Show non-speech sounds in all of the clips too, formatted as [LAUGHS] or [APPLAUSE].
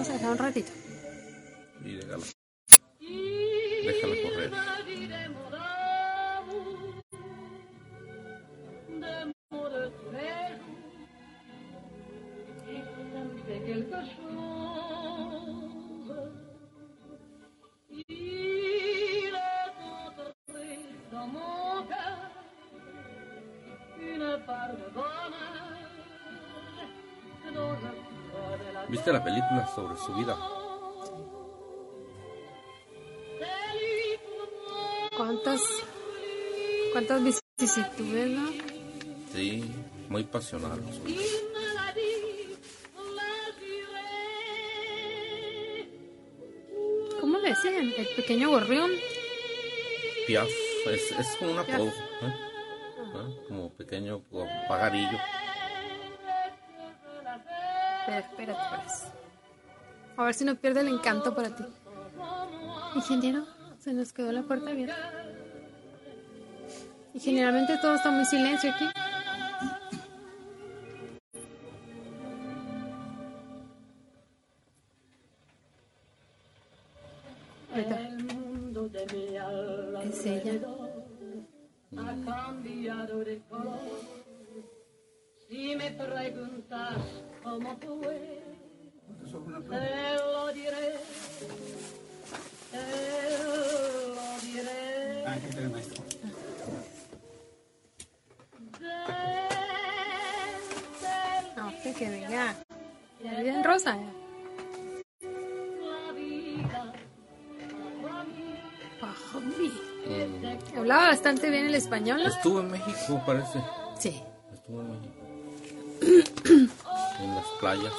Vamos a dejar un ratito. Y déjala. Déjala correr. quelque chose. ¿Viste la película sobre su vida? ¿Cuántas, cuántas vicisitudes, no? Sí, muy pasional. ¿Cómo le decían? El pequeño gorrión. Piaf, es, es como un apodo, ¿eh? ¿Ah? Como pequeño pajarillo. Espérate, pues. A ver si no pierde el encanto para ti. Ingeniero, se nos quedó la puerta abierta. Y generalmente todo está muy silencio aquí. Hablaba bastante bien el español. Estuvo en México, parece. Sí. Estuvo en México. [CLEARS THROAT] en las playas.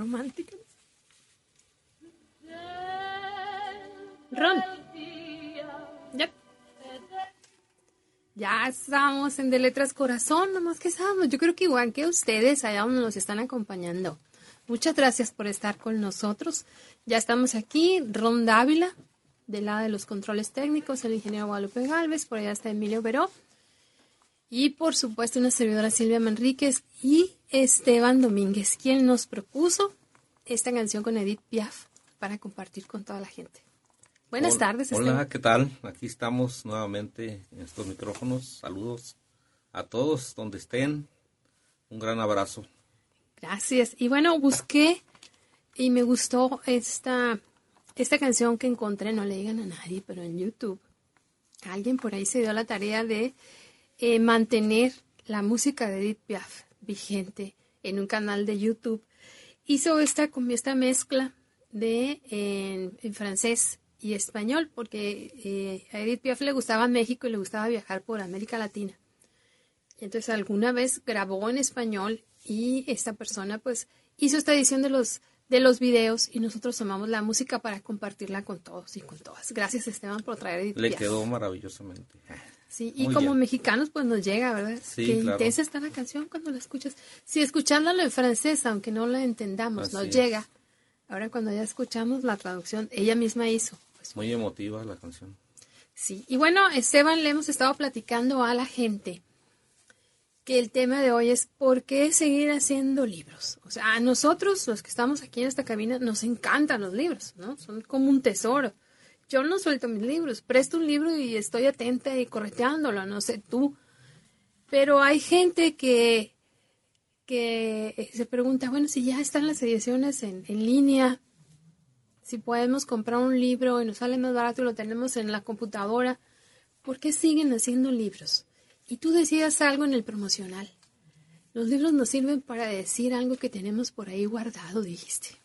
Qué romántico. Ron. Ya. Ya estamos en De Letras Corazón, nomás que estamos. Yo creo que igual que ustedes, allá donde nos están acompañando. Muchas gracias por estar con nosotros. Ya estamos aquí, Ron Dávila, del lado de los controles técnicos, el ingeniero Guadalupe Galvez, por allá está Emilio Veró. Y por supuesto una servidora Silvia Manríquez y Esteban Domínguez, quien nos propuso esta canción con Edith Piaf para compartir con toda la gente. Buenas tardes, Hola, Esteban. ¿qué tal? Aquí estamos nuevamente en estos micrófonos. Saludos a todos donde estén. Un gran abrazo. Gracias. Y bueno, busqué y me gustó esta, esta canción que encontré, no le digan a nadie, pero en YouTube. Alguien por ahí se dio la tarea de eh, mantener la música de Edith Piaf vigente en un canal de YouTube. Hizo esta, esta mezcla de en, en francés y español, porque eh, a Edith Piaf le gustaba México y le gustaba viajar por América Latina. Entonces alguna vez grabó en español y esta persona pues hizo esta edición de los de los videos y nosotros tomamos la música para compartirla con todos y con todas. Gracias Esteban por traer Edith Le Piaf. quedó maravillosamente. Sí, y Muy como bien. mexicanos pues nos llega, ¿verdad? Sí, Qué claro. intensa está la canción cuando la escuchas. Si escuchándolo en francés, aunque no la entendamos, Así nos es. llega. Ahora cuando ya escuchamos la traducción, ella misma hizo. Pues, Muy emotiva la canción. Sí, y bueno, Esteban, le hemos estado platicando a la gente que el tema de hoy es por qué seguir haciendo libros. O sea, a nosotros, los que estamos aquí en esta cabina, nos encantan los libros, ¿no? Son como un tesoro. Yo no suelto mis libros, presto un libro y estoy atenta y correteándolo, no sé tú. Pero hay gente que, que eh, se pregunta, bueno, si ya están las ediciones en, en línea, si podemos comprar un libro y nos sale más barato y lo tenemos en la computadora, ¿por qué siguen haciendo libros? Y tú decías algo en el promocional. Los libros nos sirven para decir algo que tenemos por ahí guardado, dijiste.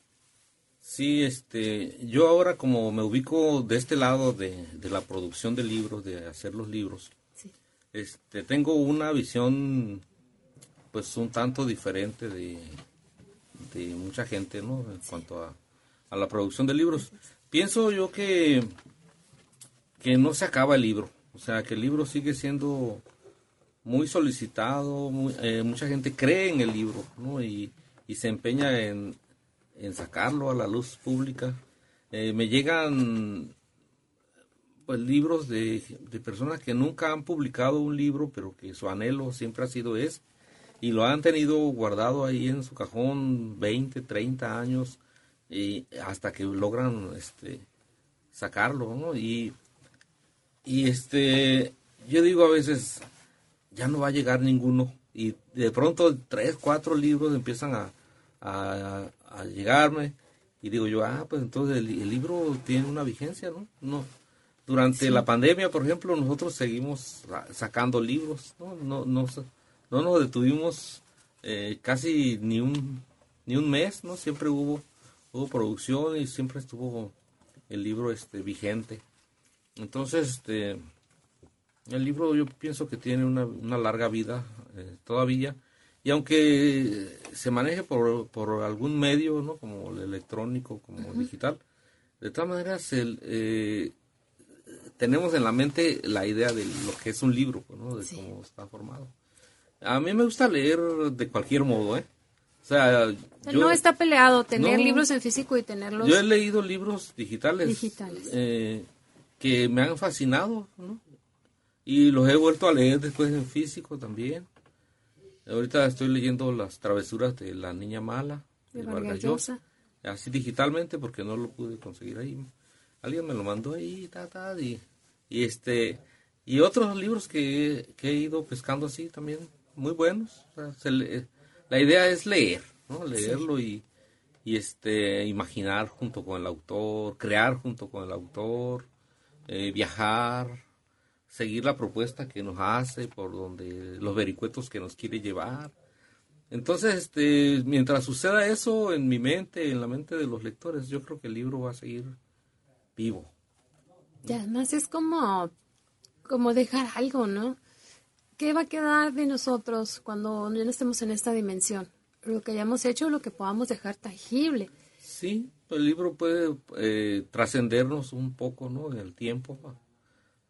Sí, este, yo ahora como me ubico de este lado de, de la producción de libros, de hacer los libros, Sí. este, tengo una visión pues un tanto diferente de, de mucha gente, ¿no? En cuanto a, a la producción de libros. Pienso yo que, que no se acaba el libro, o sea, que el libro sigue siendo muy solicitado, muy- eh, mucha gente cree en el libro, ¿no? Y, y se empeña en, en sacarlo a la luz pública. Eh, me llegan pues libros de, de personas que nunca han publicado un libro, pero que su anhelo siempre ha sido ese, y lo han tenido guardado ahí en su cajón 20, 30 años, y hasta que logran este sacarlo, ¿no? Y, y este, yo digo a veces, ya no va a llegar ninguno, y de pronto tres, cuatro libros empiezan a, a llegarme, y digo yo, ah, pues entonces el, el libro tiene una vigencia, ¿no? No, durante la pandemia, por ejemplo, nosotros seguimos sa- sacando libros, ¿no? No, no, no nos detuvimos eh, casi ni un, ni un mes, ¿no? Siempre hubo, hubo producción y siempre estuvo el libro este, vigente. Entonces, este, el libro yo pienso que tiene una, una larga vida eh, todavía. Y aunque se maneje por, por algún medio, ¿no? Como el electrónico, como el digital, de todas maneras, el, eh, tenemos en la mente la idea de lo que es un libro, ¿no? De Sí. cómo está formado. A mí me gusta leer de cualquier modo, ¿eh? O sea, yo, no está peleado tener No. libros en físico y tenerlos. yo he leído libros digitales, Digitales. eh, que me han fascinado, ¿no? Y los he vuelto a leer después en físico también. Ahorita estoy leyendo Las travesuras de la niña mala De de Vargas Llosa. Así digitalmente porque no lo pude conseguir ahí. Alguien me lo mandó ahí, ta, ta, y, y este y otros libros que, que he ido pescando así también muy buenos. O sea, se le- la idea es leer, ¿no? Leerlo y, y este imaginar junto con el autor, crear junto con el autor, eh, viajar, seguir la propuesta que nos hace, por donde los vericuetos que nos quiere llevar. Entonces, este, mientras suceda eso en mi mente, en la mente de los lectores, yo creo que el libro va a seguir vivo. Y además es como, como dejar algo, ¿no? ¿Qué va a quedar de nosotros cuando ya no estemos en esta dimensión? Lo que hayamos hecho, lo que podamos dejar tangible. Sí, el libro puede eh, trascendernos un poco, ¿no? En el tiempo.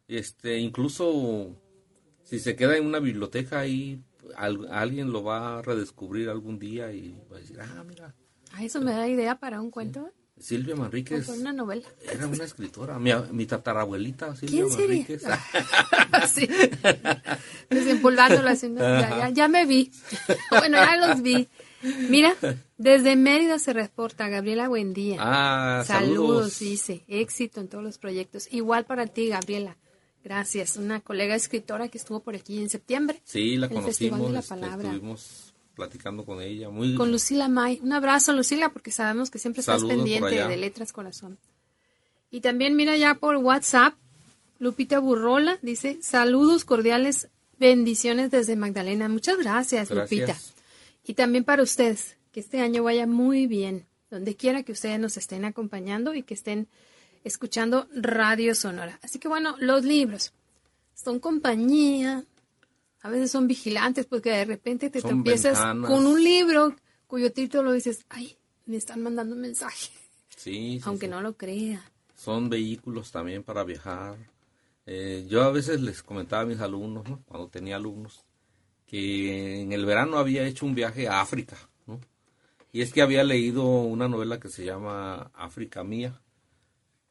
Este, incluso si se queda en una biblioteca ahí, al- alguien lo va a redescubrir algún día y va a decir, ah, mira, Ah, eso me da idea para un cuento Silvia Manríquez una novela. era una escritora, mi, mi tatarabuelita Silvia ¿Quién sería? Manríquez. [LAUGHS] sí. Desempolvándola haciendo. Ya, ya, ya me vi. [LAUGHS] bueno, ya los vi. Mira, desde Mérida se reporta Gabriela Buendía. Ah, saludos, saludos. dice. Éxito en todos los proyectos. Igual para ti, Gabriela. Gracias. Una colega escritora que estuvo por aquí en septiembre. Sí, la El conocimos, la este, Palabra. estuvimos platicando con ella, muy Con Lucila May. Un abrazo, Lucila, porque sabemos que siempre estás Saludos pendiente de Letras Corazón. Y también mira ya por WhatsApp, Lupita Burrola dice, saludos cordiales, bendiciones desde Magdalena. Muchas gracias, Gracias. Lupita. Y también para ustedes, que este año vaya muy bien, donde quiera que ustedes nos estén acompañando y que estén escuchando Radio Sonora. Así que bueno, los libros son compañía, a veces son vigilantes porque de repente te ventanas. con un libro cuyo título dices, ay, me están mandando un mensaje, Sí, sí, [LAUGHS] aunque sí. no lo crea. Son vehículos también para viajar. Eh, yo a veces les comentaba a mis alumnos, ¿no? cuando tenía alumnos, que en el verano había hecho un viaje a África, ¿no? Y es que había leído una novela que se llama África Mía.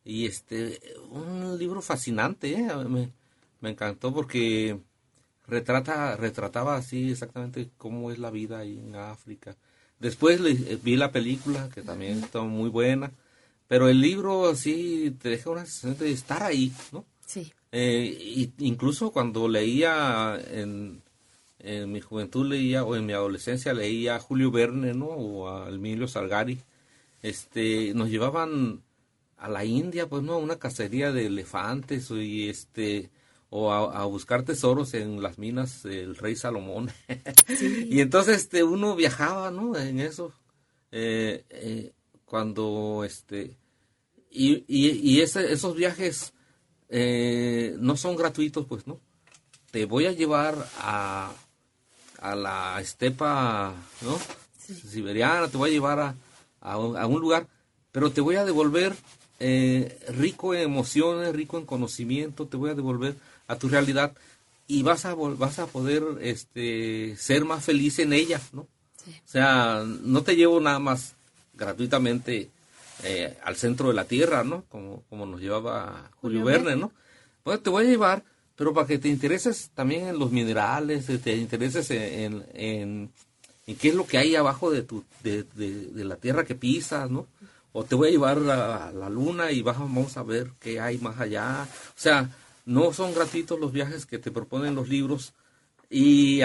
Y este, un libro fascinante, ¿eh? me, me encantó porque retrata, retrataba así exactamente cómo es la vida ahí en África. Después le- eh, vi la película, que también está muy buena, pero el libro así te deja una sensación de estar ahí, ¿no? Sí, Eh, incluso cuando leía en, en mi juventud leía o en mi adolescencia leía a Julio Verne, ¿no? O a Emilio Salgari, este, nos llevaban a la India, pues no, a una cacería de elefantes y este o a, a buscar tesoros en las minas del rey Salomón. [LAUGHS] y entonces este, uno viajaba, ¿no? En eso. Eh, eh, cuando este y, y, y ese- esos viajes eh, no son gratuitos pues no te voy a llevar a, a la estepa no siberiana te voy a llevar a, a un lugar pero te voy a devolver eh, rico en emociones rico en conocimiento te voy a devolver a tu realidad y vas a vas a poder este ser más feliz en ella no Sí. o sea, no te llevo nada más gratuitamente eh, al centro de la tierra, ¿no? Como, como nos llevaba Julio, Julio Verne. ¿no? Pues te voy a llevar, pero para que te intereses también en los minerales, eh, te intereses en, en, en- en qué es lo que hay abajo de, tu, de, de- de la tierra que pisas, ¿no? O te voy a llevar a la luna y vamos a ver qué hay más allá. O sea, no son gratuitos los viajes que te proponen los libros y,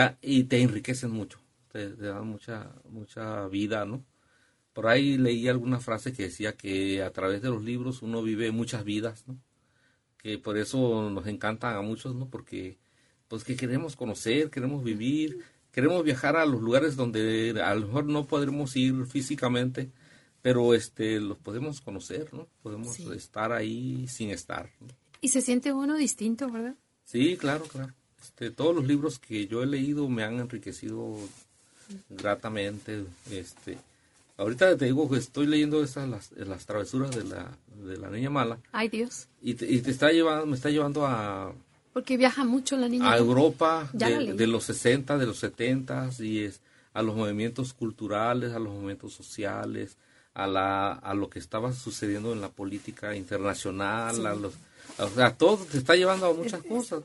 te enriquecen mucho, te, te dan mucha, mucha vida, ¿no? Por ahí leí alguna frase que decía que a través de los libros uno vive muchas vidas, ¿no? Que por eso nos encantan a muchos, ¿no? Porque pues que queremos conocer, queremos vivir, queremos viajar a los lugares donde a lo mejor no podremos ir físicamente, pero este los podemos conocer, ¿no? Podemos Sí. estar ahí sin estar. ¿no? Y se siente uno distinto, ¿verdad? Sí, claro, claro. Este, todos los libros que yo he leído me han enriquecido gratamente. Este, ahorita te digo que estoy leyendo esas las, las travesuras de la, de la niña mala Ay, Dios. y te, y te está llevando, me está llevando a, Porque viaja mucho la niña. a Europa de, de los 60, de los 70 y es a los movimientos culturales, a los movimientos sociales, a la a lo que estaba sucediendo en la política internacional, a los o sea, todo te está llevando a muchas cosas,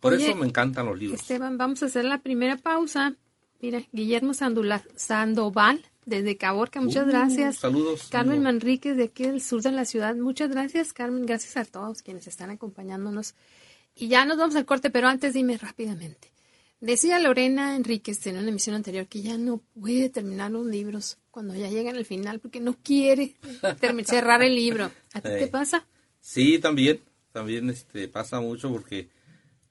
Por Oye, eso me encantan los libros. Esteban, vamos a hacer la primera pausa. Mira, Guillermo Sandula- Sandoval, desde Caborca, muchas Uh, gracias. saludos. Carmen Digo. Manríquez, de aquí del sur de la ciudad, muchas gracias, Carmen. Gracias a todos quienes están acompañándonos. Y ya nos vamos al corte, pero antes dime rápidamente. Decía Lorena Enríquez en una emisión anterior que ya no puede terminar los libros cuando ya llegan al final porque no quiere cerrar el libro. ¿A ti te pasa? Sí, también, también este pasa mucho porque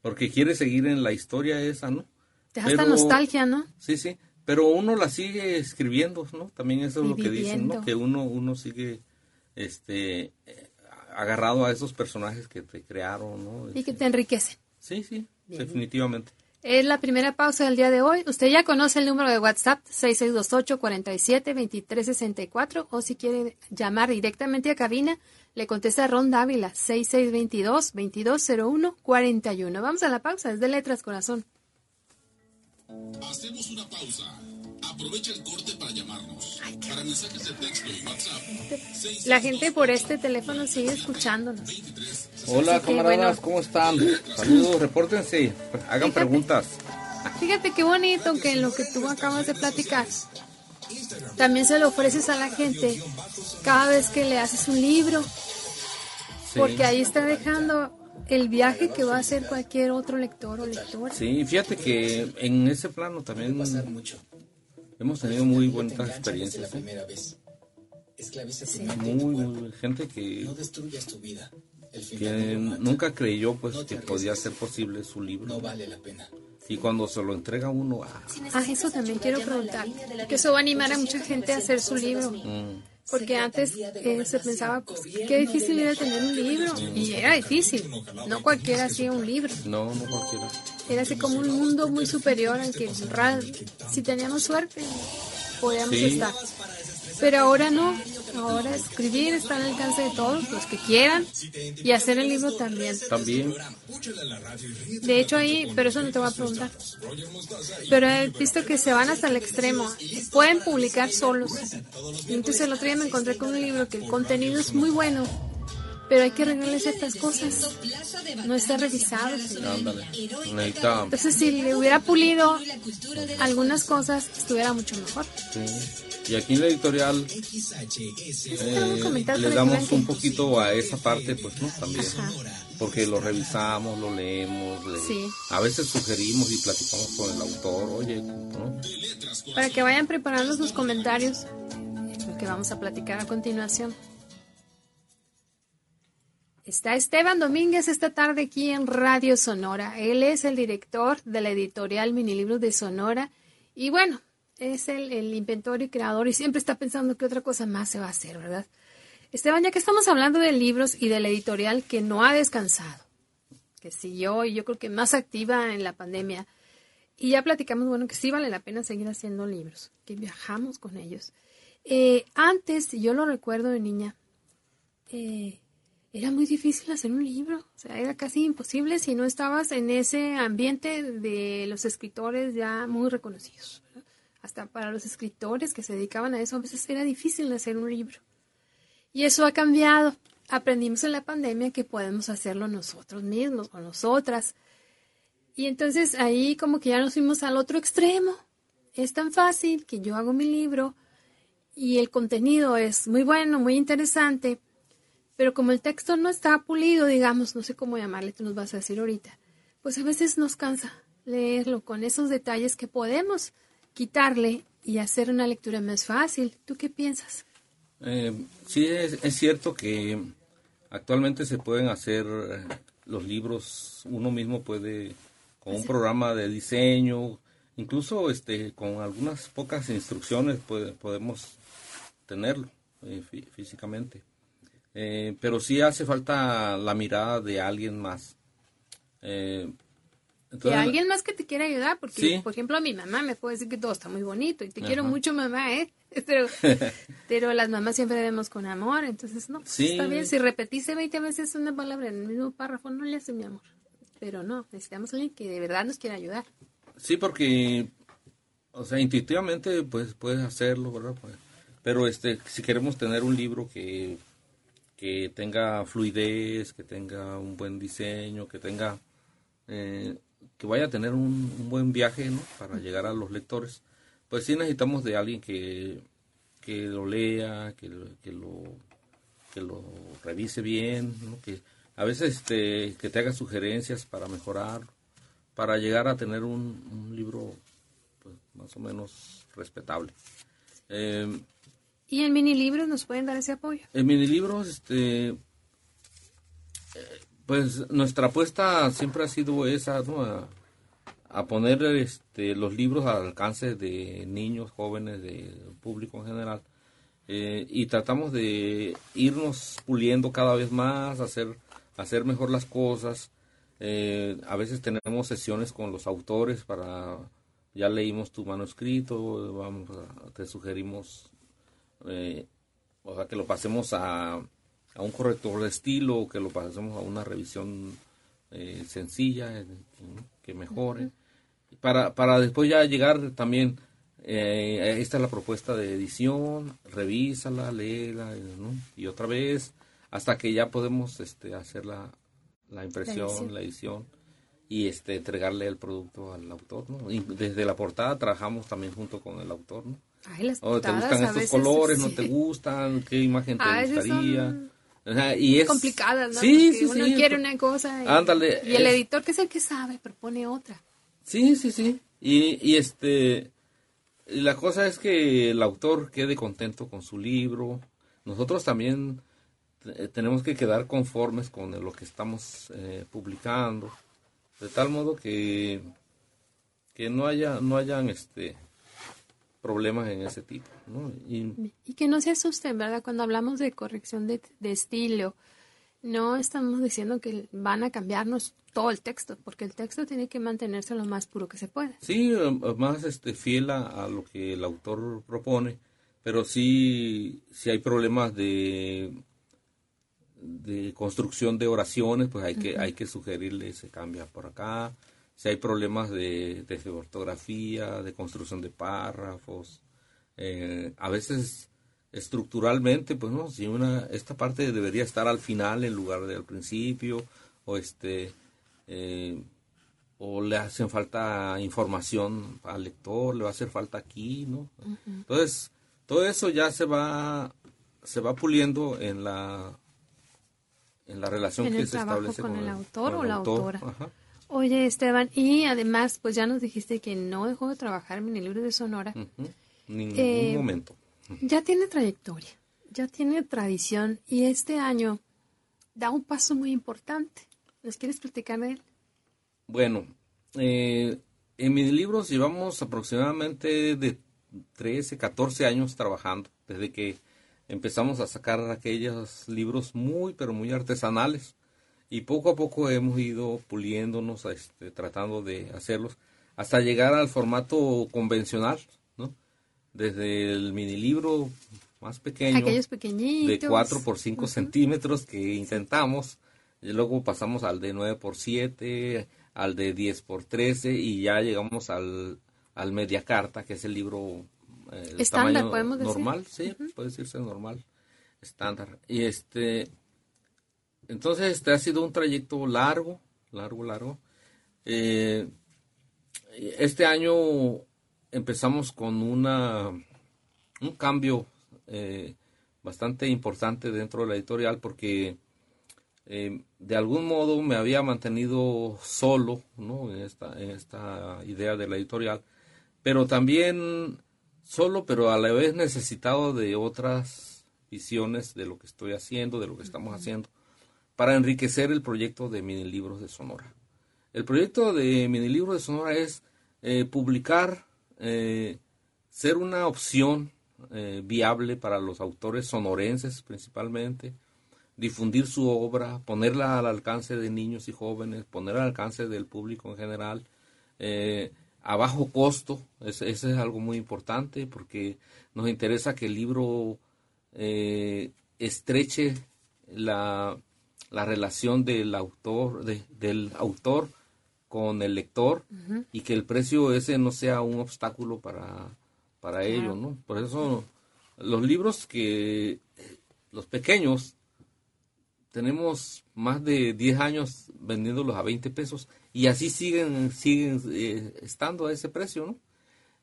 porque quiere seguir en la historia esa, ¿no? Te da hasta nostalgia, ¿no? Sí, sí, pero uno la sigue escribiendo, ¿no? También eso es lo que dicen, ¿no? Que uno uno sigue este eh, agarrado a esos personajes que te crearon, ¿no? Y que te enriquecen. Sí, sí, definitivamente. Es la primera pausa del día de hoy. Usted ya conoce el número de WhatsApp 6628-472364 o si quiere llamar directamente a cabina, le contesta Ron Dávila 6622-2201-41. Vamos a la pausa, es de Letras Corazón. Hacemos una pausa. Aprovecha el corte para llamarnos. Para mensajes de texto y WhatsApp. La gente por este teléfono sigue escuchándonos. Hola, Así que, camaradas, bueno. ¿cómo están? Saludos, repórtense, hagan Fíjate. preguntas. Fíjate qué bonito que en lo que tú acabas de platicar, también se lo ofreces a la gente cada vez que le haces un libro. Sí. Porque ahí está dejando el viaje que va a hacer cualquier otro lector o lectora. Sí, fíjate que en ese plano también pasar mucho. hemos tenido muy buenas experiencias. la ¿eh? primera vez. Muy, muy, gente que, No destruyas tu vida. El final que nunca creyó pues No que podía ser posible su libro. No vale la pena. Y cuando se lo entrega uno, ah, Ah, eso también quiero preguntar. Que eso va a animar a mucha gente a hacer su libro. mm, Porque antes eh, se pensaba, pues, qué difícil era tener un libro. Y era difícil. No cualquiera hacía un libro. no, no cualquiera. Era así como un mundo muy superior al que si teníamos suerte podíamos Sí. estar. Pero ahora no. Ahora escribir está al alcance de todos, los que quieran, y hacer el libro también. También, De hecho ahí, pero eso no te voy a preguntar. Pero he visto que se van hasta el extremo. Pueden publicar solos. Y entonces el otro día me encontré con un libro que el contenido es muy bueno, pero hay que arreglarle ciertas cosas. No está revisado. Entonces si le hubiera pulido algunas cosas, estuviera mucho mejor. sí. Y aquí en la editorial eh, le damos un poquito a esa parte, pues, ¿no? También. Ajá. Porque lo revisamos, lo leemos, le- Sí. a veces sugerimos y platicamos con el autor, oye, ¿no? Para que vayan preparando sus comentarios, lo que vamos a platicar a continuación. Está Esteban Domínguez esta tarde aquí en Radio Sonora. Él es el director de la editorial Minilibros de Sonora y bueno, es el, el inventor y creador y siempre está pensando qué otra cosa más se va a hacer, ¿verdad? Esteban, ya que estamos hablando de libros y de la editorial que no ha descansado, que siguió y yo creo que más activa en la pandemia, y ya platicamos, bueno, que sí vale la pena seguir haciendo libros, que viajamos con ellos. Eh, antes, yo lo recuerdo de niña, eh, era muy difícil hacer un libro, o sea, era casi imposible si no estabas en ese ambiente de los escritores ya muy reconocidos. Hasta para los escritores que se dedicaban a eso, a veces era difícil hacer un libro. Y eso ha cambiado. Aprendimos en la pandemia que podemos hacerlo nosotros mismos o nosotras. Y entonces ahí como que ya nos fuimos al otro extremo. Es tan fácil que yo hago mi libro y el contenido es muy bueno, muy interesante, pero como el texto no está pulido, digamos, no sé cómo llamarle, tú nos vas a decir ahorita, pues a veces nos cansa leerlo con esos detalles que podemos quitarle y hacer una lectura más fácil. ¿Tú qué piensas? Eh, sí, es, es cierto que actualmente se pueden hacer eh, los libros, uno mismo puede, con un programa de diseño, incluso este, con algunas pocas instrucciones puede- podemos tenerlo eh, fí- físicamente. Eh, pero sí hace falta la mirada de alguien más. Eh, Y entonces- alguien más que te quiera ayudar, porque, Sí. por ejemplo, mi mamá me puede decir que todo está muy bonito y te quiero mucho, mamá, ¿eh? [LAUGHS] Pero, [LAUGHS] pero las mamás siempre vemos con amor, entonces, no, pues, Sí. está bien. Si repetiste 20 veces una palabra en el mismo párrafo, no le hace mi amor. Pero no, necesitamos a alguien que de verdad nos quiera ayudar. Sí, porque, o sea, intuitivamente, pues, puedes hacerlo, ¿verdad? Pues, pero, este, si queremos tener un libro que, que tenga fluidez, que tenga un buen diseño, que tenga, eh, que vaya a tener un, un buen viaje, ¿no? Para llegar a los lectores, pues sí necesitamos de alguien que, que lo lea, que, lo- que lo que lo revise bien, ¿no? que a veces este, que te haga sugerencias para mejorar, para llegar a tener un, un libro pues, más o menos respetable. Eh, Y en mini libros nos pueden dar ese apoyo. en minilibros, este, eh, pues nuestra apuesta siempre ha sido esa, ¿no? A, poner este, los libros al alcance de niños, jóvenes, de público en general. Eh, y tratamos de irnos puliendo cada vez más, hacer, hacer mejor las cosas. Eh, a veces tenemos sesiones con los autores para, ya leímos tu manuscrito, vamos a- te sugerimos eh, o sea, que lo pasemos a, a un corrector de estilo, que lo pasemos a una revisión eh, sencilla, eh, que mejore. Para, para después ya llegar también, eh, esta es la propuesta de edición, revísala, léela, eh, ¿no? y otra vez, hasta que ya podemos este, hacer la, la impresión, edición. la edición, y este, entregarle el producto al autor. ¿no? Y desde la portada trabajamos también junto con el autor. ¿no? Ay, las Oh, ¿Te gustan estos veces, colores? ¿No te gustan? ¿Qué imagen te A gustaría? son Ajá, y es complicadas, ¿no? Sí, Porque sí, uno sí. quiere una cosa y, Ándale, y el es- editor que es el que sabe propone otra. Sí, sí, sí. Y, y este, la cosa es que el autor quede contento con su libro. Nosotros también eh, tenemos que quedar conformes con lo que estamos eh, publicando, de tal modo que que no haya no hayan este problemas en ese tipo, ¿no? Y, Y que no se asusten, ¿verdad? Cuando hablamos de corrección de, de estilo, no estamos diciendo que van a cambiarnos todo el texto, porque el texto tiene que mantenerse lo más puro que se pueda. Sí, eh, más este fiel a, a lo que el autor propone, pero sí, si hay problemas de de construcción de oraciones, pues hay que hay que sugerirle se cambia por acá. Si hay problemas de, de ortografía, de construcción de párrafos, eh, a veces estructuralmente, pues no, si una esta parte debería estar al final en lugar de al principio, o este eh, o le hacen falta información al lector, le va a hacer falta aquí, ¿no? Entonces, todo eso ya se va se va puliendo en la en la relación En que se establece con el autor con o la autor. autora. Ajá. Oye, Esteban, y además, pues ya nos dijiste que no dejó de trabajar en el libro de Sonora. Ujú. Ningún Eh, momento. Ya tiene trayectoria, ya tiene tradición y este año da un paso muy importante. ¿Nos quieres platicar de él? Bueno, eh, en mis libros llevamos aproximadamente de 13, 14 años trabajando, desde que empezamos a sacar aquellos libros muy, pero muy artesanales. Y poco a poco hemos ido puliéndonos, este, tratando de hacerlos, hasta llegar al formato convencional, ¿no? Desde el mini libro más pequeño, Aquellos de pequeñitos. 4 por 5 centímetros que intentamos, y luego pasamos al de 9 por 7, al de 10 por 13 y ya llegamos al, al media carta, que es el libro eh, el Estándar, tamaño podemos decir. normal, sí, puede decirse normal, estándar. Y este, entonces este ha sido un trayecto largo, largo, largo. Eh, este año empezamos con una un cambio eh, bastante importante dentro de la editorial porque eh, de algún modo me había mantenido solo ¿no? en, esta, en esta idea de la editorial, pero también solo, pero a la vez necesitado de otras visiones de lo que estoy haciendo, de lo que estamos haciendo, para enriquecer el proyecto de mini libros de Sonora. El proyecto de mini libros de Sonora es eh, publicar, eh, ser una opción eh, viable para los autores sonorenses principalmente, difundir su obra, ponerla al alcance de niños y jóvenes, ponerla al alcance del público en general, a bajo costo, ese es algo muy importante porque nos interesa que el libro estreche la, la relación del autor, de- del autor con el lector y que el precio ese no sea un obstáculo para, para ello, ¿no? Por eso los libros que, los pequeños, tenemos más de 10 años vendiéndolos a 20 pesos y así siguen siguen eh, estando a ese precio, ¿no?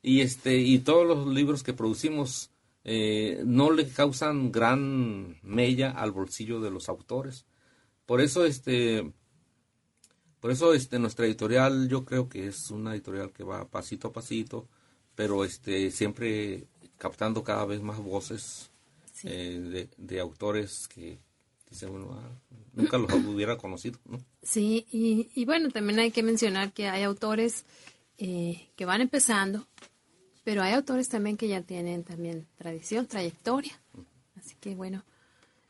Y este y todos los libros que producimos eh, no le causan gran mella al bolsillo de los autores. Por eso este por eso este nuestra editorial yo creo que es una editorial que va pasito a pasito, pero este siempre captando cada vez más voces eh, de, de autores que dicen, bueno, ah, nunca los [LAUGHS] hubiera conocido, ¿no? Sí, y, y bueno, también hay que mencionar que hay autores eh, que van empezando, pero hay autores también que ya tienen también tradición, trayectoria. Así que bueno,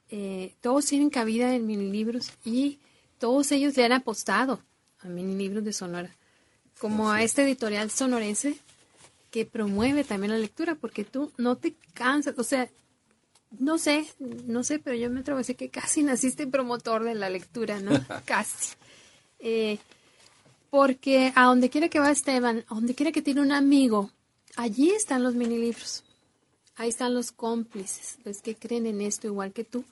eh, todos tienen cabida en mini libros y todos ellos le han apostado a mini libros de Sonora, como a este editorial sonorense que promueve también la lectura, porque tú no te cansas, o sea, no sé, no sé, pero yo me atrevo a decir que casi naciste promotor de la lectura, ¿no? [LAUGHS] casi. Eh, porque a donde quiera que va Esteban, a donde quiera que tiene un amigo, allí están los mini libros. Ahí están los cómplices, los que creen en esto igual que tú.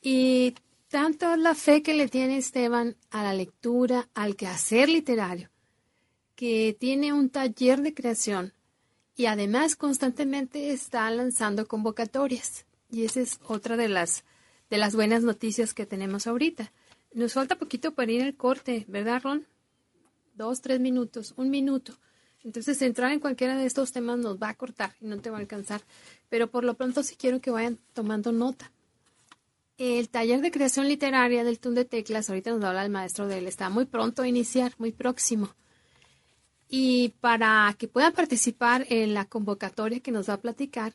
Y tanto la fe que le tiene Esteban a la lectura, al quehacer literario, que tiene un taller de creación y además constantemente está lanzando convocatorias. Y esa es otra de las, de las buenas noticias que tenemos ahorita. Nos falta poquito para ir al corte, ¿verdad, Ron? Dos, tres minutos, un minuto. Entonces, entrar en cualquiera de estos temas nos va a cortar y no te va a alcanzar. Pero por lo pronto sí quiero que vayan tomando nota. El taller de creación literaria del Tun de Teclas, ahorita nos habla el maestro de él, está muy pronto a iniciar, muy próximo. Y para que puedan participar en la convocatoria que nos va a platicar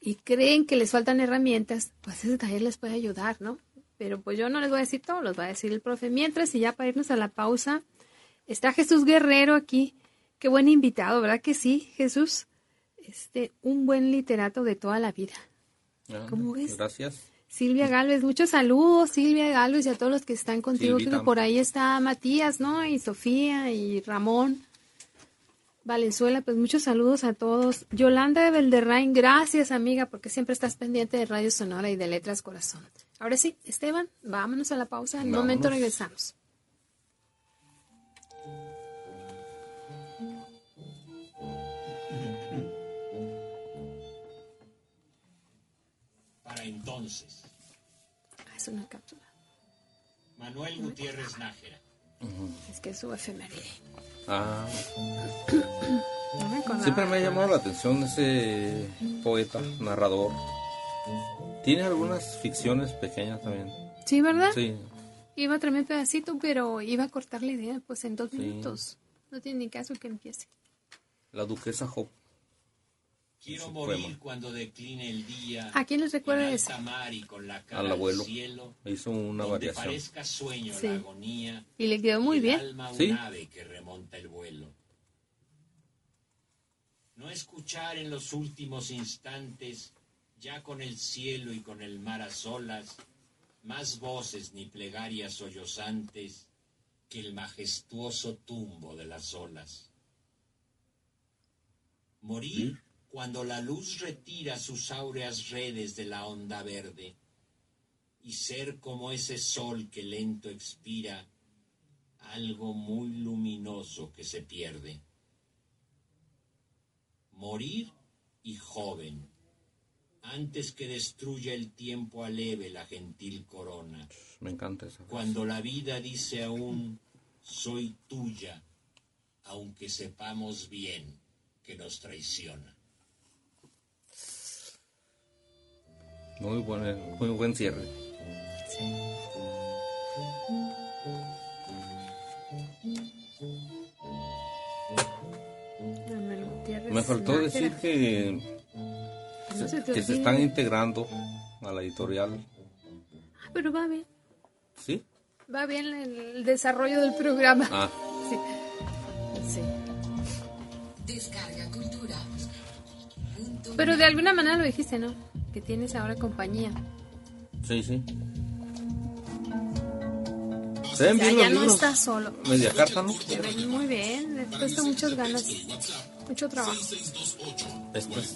y creen que les faltan herramientas, pues ese taller les puede ayudar, ¿no? Pero pues yo no les voy a decir todo, los va a decir el profe. Mientras, y ya para irnos a la pausa, está Jesús Guerrero aquí. Qué buen invitado, ¿verdad que sí, Jesús? Este, un buen literato de toda la vida. Ah, ¿Cómo ves? Gracias. Silvia Galvez, muchos saludos, Silvia Galvez y a todos los que están contigo. Silvita. Creo que por ahí está Matías, ¿no? Y Sofía y Ramón. Valenzuela, pues muchos saludos a todos. Yolanda de Belderrain, gracias amiga, porque siempre estás pendiente de Radio Sonora y de Letras Corazón. Ahora sí, Esteban, vámonos a la pausa. En un momento regresamos. Para entonces, Es una cápsula. Manuel Gutiérrez Nájera. Es que es su efeméride. Ah, No me acordaba. siempre me ha llamado la atención ese poeta, narrador. Tiene algunas ficciones pequeñas también. Sí, ¿verdad? Sí, Iba a traerme un pedacito, pero iba a cortar la idea, pues en dos minutos. No tiene ni caso que empiece. la duquesa Hop. Quiero morir poema. cuando decline el día. ¿A quién les recuerda en ese? alta mar y con la cara Al abuelo. al cielo, Hizo una donde variación. parezca sueño Sí. la agonía. Y le quedó muy el bien. alma un Sí. ave que remonta el vuelo. No escuchar en los últimos instantes, ya con el cielo y con el mar a solas, más voces ni plegarias sollozantes que el majestuoso tumbo de las olas. Morir cuando la luz retira sus áureas redes de la onda verde y ser como ese sol que lento expira algo muy luminoso que se pierde. Morir y joven, antes que destruya el tiempo aleve la gentil corona, Me encanta esa. cuando la vida dice aún, soy tuya, aunque sepamos bien que nos traiciona. Muy buen, muy buen cierre. Gutiérrez Me faltó decir que, No se te que se están integrando a la editorial. Ah, Pero va bien. ¿Sí? Va bien el desarrollo del programa. Ah, [LAUGHS] Sí. Sí. Descarga Cultura. Pero de alguna manera lo dijiste, ¿no? Que tienes ahora compañía. sí, sí. Se ven Ya, bien ya los no libros. estás solo. Media carta, ¿no? Te ven muy bien. Le has puesto muchas ganas. Mucho trabajo. Después.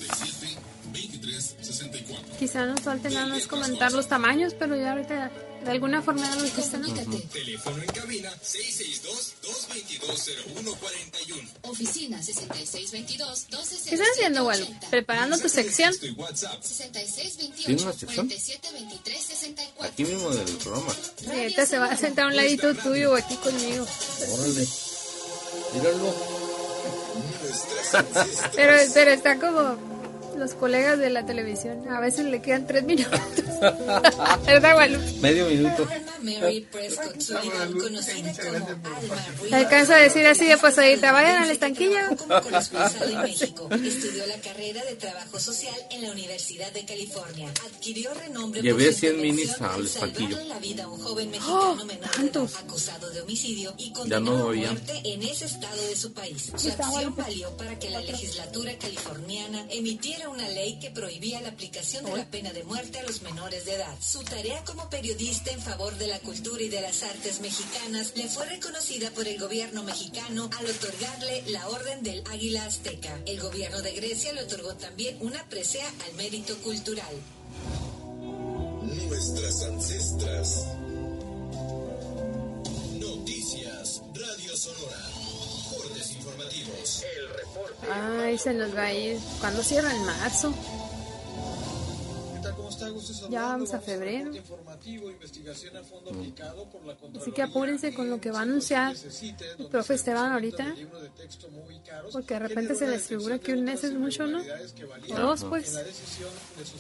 Quizá nos falte nada más comentar los tamaños, pero ya ahorita de alguna forma ya lo dijiste, ¿no? Teléfono en cabina 662-222-0141. Oficina 6622 ¿Qué estás haciendo, Walu? ¿Preparando tu sección? Texto y WhatsApp. 6628 ¿Tiene una sección? 4723 64. Aquí mismo del programa. Y ahorita se va a sentar a un ladito tuyo o aquí conmigo. Órale. Míralo. [LAUGHS] Pero, pero está como los colegas de la televisión. A veces le quedan tres minutos. [LAUGHS] ¿Verdad, Walu? Medio minuto. Te alcanza a decir así de pasadita, vayan al estanquillo. como corresponsal en México. Estudió la carrera de trabajo social en la Universidad de California. Adquirió renombre Llevé por su 100 minis al estanquillo. la vida a un joven mexicano ¡Oh, menor de edad tantos! acusado de homicidio y Ya condenado no a oía. muerte en ese estado de su país. Su acción valió para que la legislatura californiana emitiera una ley que prohibía la aplicación de la pena de muerte a los menores de edad. Su tarea como periodista en favor de la cultura y de las artes mexicanas le fue reconocida por el gobierno mexicano al otorgarle la Orden del Águila Azteca. El gobierno de Grecia le otorgó también una presea al mérito cultural. Nuestras ancestras. Noticias. Radio Sonora. Informativos. El reporte. Ay, se nos va a ir. ¿Cuándo cierra? En marzo. ¿Cómo está? Ya vamos a febrero. reporte informativo, investigación a fondo aplicado por la Así que apúrense con lo que va a anunciar el profe Esteban ahorita. Porque de repente se les figura que un mes es mucho, ¿no? O dos, pues.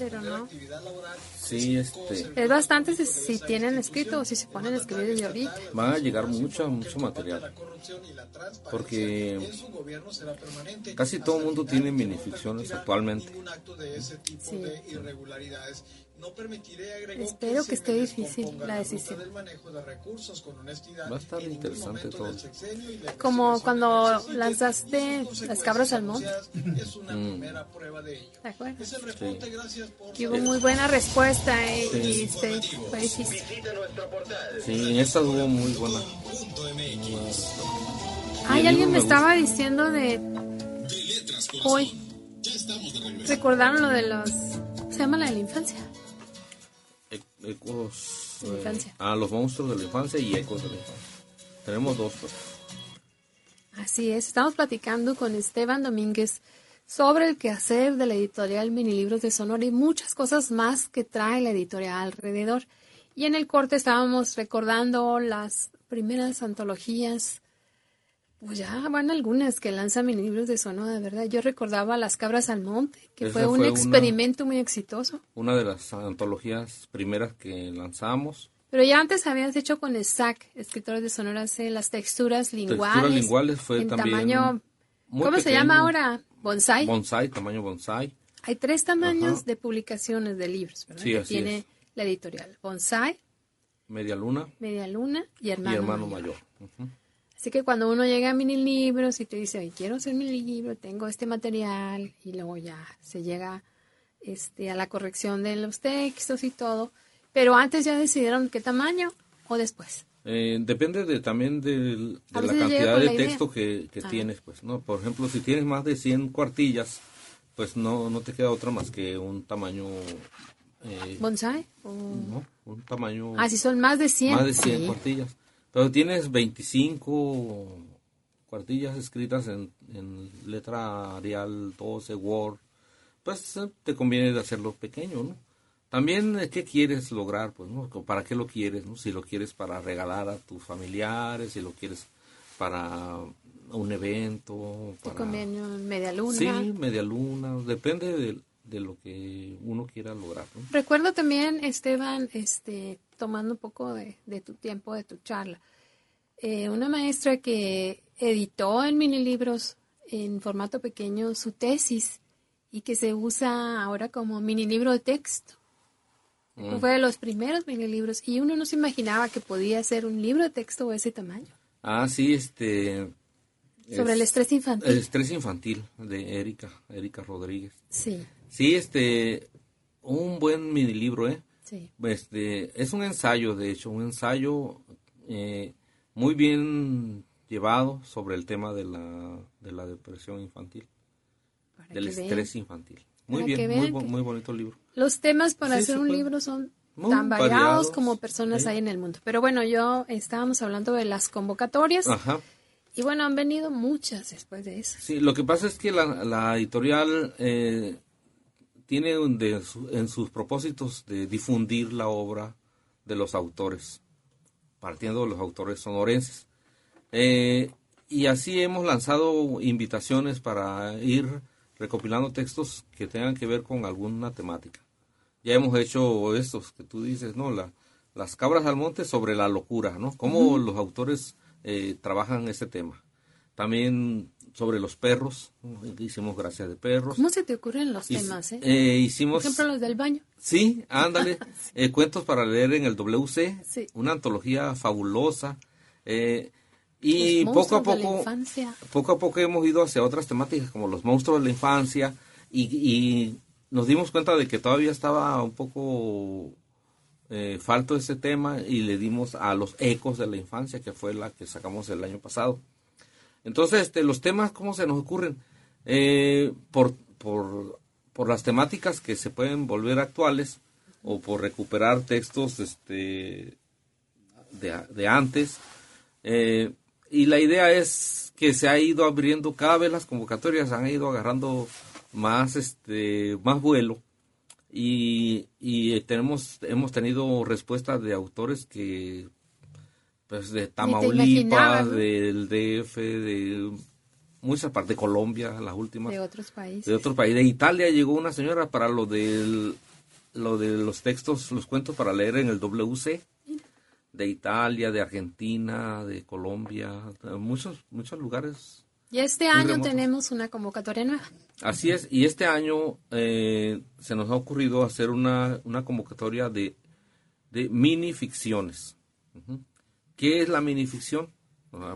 Pero no. Sí, este. Es bastante si, si tienen escrito o si se ponen a escribir desde ahorita. Van a llegar mucho, mucho material. Porque casi todo el mundo tiene permitirá actualmente. Sí. De irregularidades. No permitiré, agregó, Espero se que esté difícil la decisión. del manejo de recursos con honestidad Va a estar interesante todo. del sexenio y la Como cuando que lanzaste las cabras al monte. Es una Mm. primera prueba de ello. ¿Te acuerdas? Es el reporte, gracias por Y hubo muy buena respuesta eh, y este, fue difícil. Nuestro portal. Sí, en esta hubo muy buena. Ay, alguien me estaba diciendo de De hoy. De. Recordaron lo de los. Se llama la de la infancia. Ecos. De la infancia. ah, los monstruos de la infancia y ecos de la infancia. Tenemos dos, pues. Así es, estamos platicando con Esteban Domínguez sobre el quehacer de la editorial Minilibros de Sonora y muchas cosas más que trae la editorial alrededor. Y en el corte estábamos recordando las primeras antologías, pues ya van algunas que lanzan Minilibros de Sonora, verdad. Yo recordaba Las Cabras al Monte, que Esa fue un fue una- experimento muy exitoso. Una de las antologías primeras que lanzamos. Pero ya antes habías hecho con SAC, escritores de Sonora, hace las texturas linguales. Texturas linguales fue en también tamaño, muy ¿cómo se pequeño. llama ahora? Bonsai. Bonsai, tamaño bonsai. Hay tres tamaños Ajá. de publicaciones de libros, ¿verdad? Sí, que así tiene es. la editorial. Bonsai, Media luna Media Luna y Hermano, y hermano Mayor. mayor. Ujú. Así que cuando uno llega a mini libros y te dice, "Oye, quiero hacer mi libro, tengo este material, y luego ya se llega este, a la corrección de los textos y todo. Pero antes ya decidieron qué tamaño o después. Eh, depende de, también del- de la cantidad de la texto que, que tienes, pues, ¿no? Por ejemplo, si tienes más de 100 cuartillas, pues no, no te queda otra más que un tamaño... eh, ¿Bonsai? o- no, un tamaño... Ah, si son más de 100. Más de 100 sí. cuartillas. Pero tienes 25 cuartillas escritas en, en letra Arial 12, Word. Pues eh, te conviene de hacerlo pequeño, ¿no? También, eh, ¿qué quieres lograr? Pues, ¿no? ¿Para qué lo quieres? ¿no? Si lo quieres para regalar a tus familiares, si lo quieres para un evento, Te para... conviene media luna. Sí, media luna, depende de, de lo que uno quiera lograr, ¿no? Recuerdo también, Esteban, este, tomando un poco de, de tu tiempo, de tu charla, eh, una maestra que editó en mini libros en formato pequeño su tesis y que se usa ahora como mini libro de texto. Mm. Fue de los primeros mini libros y uno no se imaginaba que podía ser un libro de texto de ese tamaño. Ah, sí, este... Sobre el estrés infantil. El estrés infantil de Erika, Erika Rodríguez. Sí, Sí, este, un buen mini libro, ¿eh? sí. Este, es un ensayo, de hecho, un ensayo eh, muy bien llevado sobre el tema de la, de la depresión infantil, Para del vean. estrés infantil. Muy Para bien, muy, bo- bonito libro. Los temas para Sí, hacer un puede. libro son Muy tan variados, variados, como personas sí. hay en el mundo. Pero bueno, yo estábamos hablando de las convocatorias Ajá. y bueno, han venido muchas después de eso. Sí, lo que pasa es que la, la editorial eh, tiene de en sus propósitos de difundir la obra de los autores, partiendo de los autores sonorenses. Eh, y así hemos lanzado invitaciones para ir recopilando textos que tengan que ver con alguna temática. Ya hemos hecho estos que tú dices, ¿no? La, las cabras al monte sobre la locura, ¿no? Cómo los autores eh, trabajan ese tema. También sobre los perros, hicimos gracias de perros. ¿Cómo se te ocurren los Hic- temas, eh? eh, Por hicimos, ejemplo, los del baño. sí, ándale, [LAUGHS] eh, cuentos para leer en el WC, Sí. una antología fabulosa. eh, y Los poco a poco, poco a poco hemos ido hacia otras temáticas como los monstruos de la infancia y, y nos dimos cuenta de que todavía estaba un poco eh, falto ese tema y le dimos a los ecos de la infancia que fue la que sacamos el año pasado. Entonces, este, los temas, ¿cómo se nos ocurren? Eh, por, por, por las temáticas que se pueden volver actuales o por recuperar textos este, de, de antes. Eh, y la idea es que se ha ido abriendo cada vez las convocatorias, han ido agarrando más, este, más vuelo. Y, y tenemos, hemos tenido respuestas de autores que, pues, de Tamaulipas, del DF, de muchas partes, de Colombia, las últimas De otros países. de otro país. De Italia llegó una señora para lo del lo de los textos, los cuentos para leer en el WC. De Italia, de Argentina, de Colombia, de muchos muchos lugares. Y este año remotos. tenemos una convocatoria nueva. Así es. Y este año eh, se nos ha ocurrido hacer una, una convocatoria de, de mini ficciones. Ujú. ¿Qué es la minificción?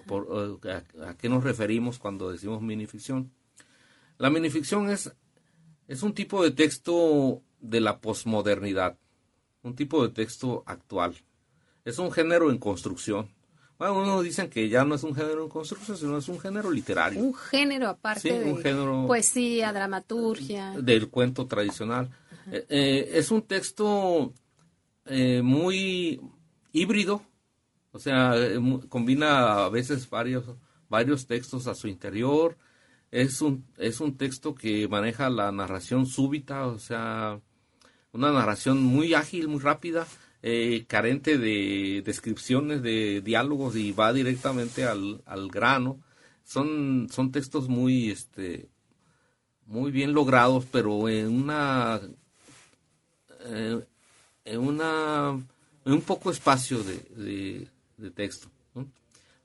Por- a, a qué nos referimos cuando decimos minificción? La minificción es, es un tipo de texto de la posmodernidad, un tipo de texto actual. Es un género en construcción. Bueno, unos dicen que ya no es un género en construcción, sino es un género literario Un género aparte Sí, de un género- poesía, dramaturgia. del cuento tradicional. Eh, eh, es un texto eh, muy híbrido, o sea, eh, combina a veces varios, varios textos a su interior. Es un, es un texto que maneja la narración súbita, o sea, una narración muy ágil, muy rápida, eh, carente de descripciones, de diálogos y va directamente al, al grano. Son, son textos muy, este, muy bien logrados, pero en una, eh, en una un poco espacio de- de texto. ¿no?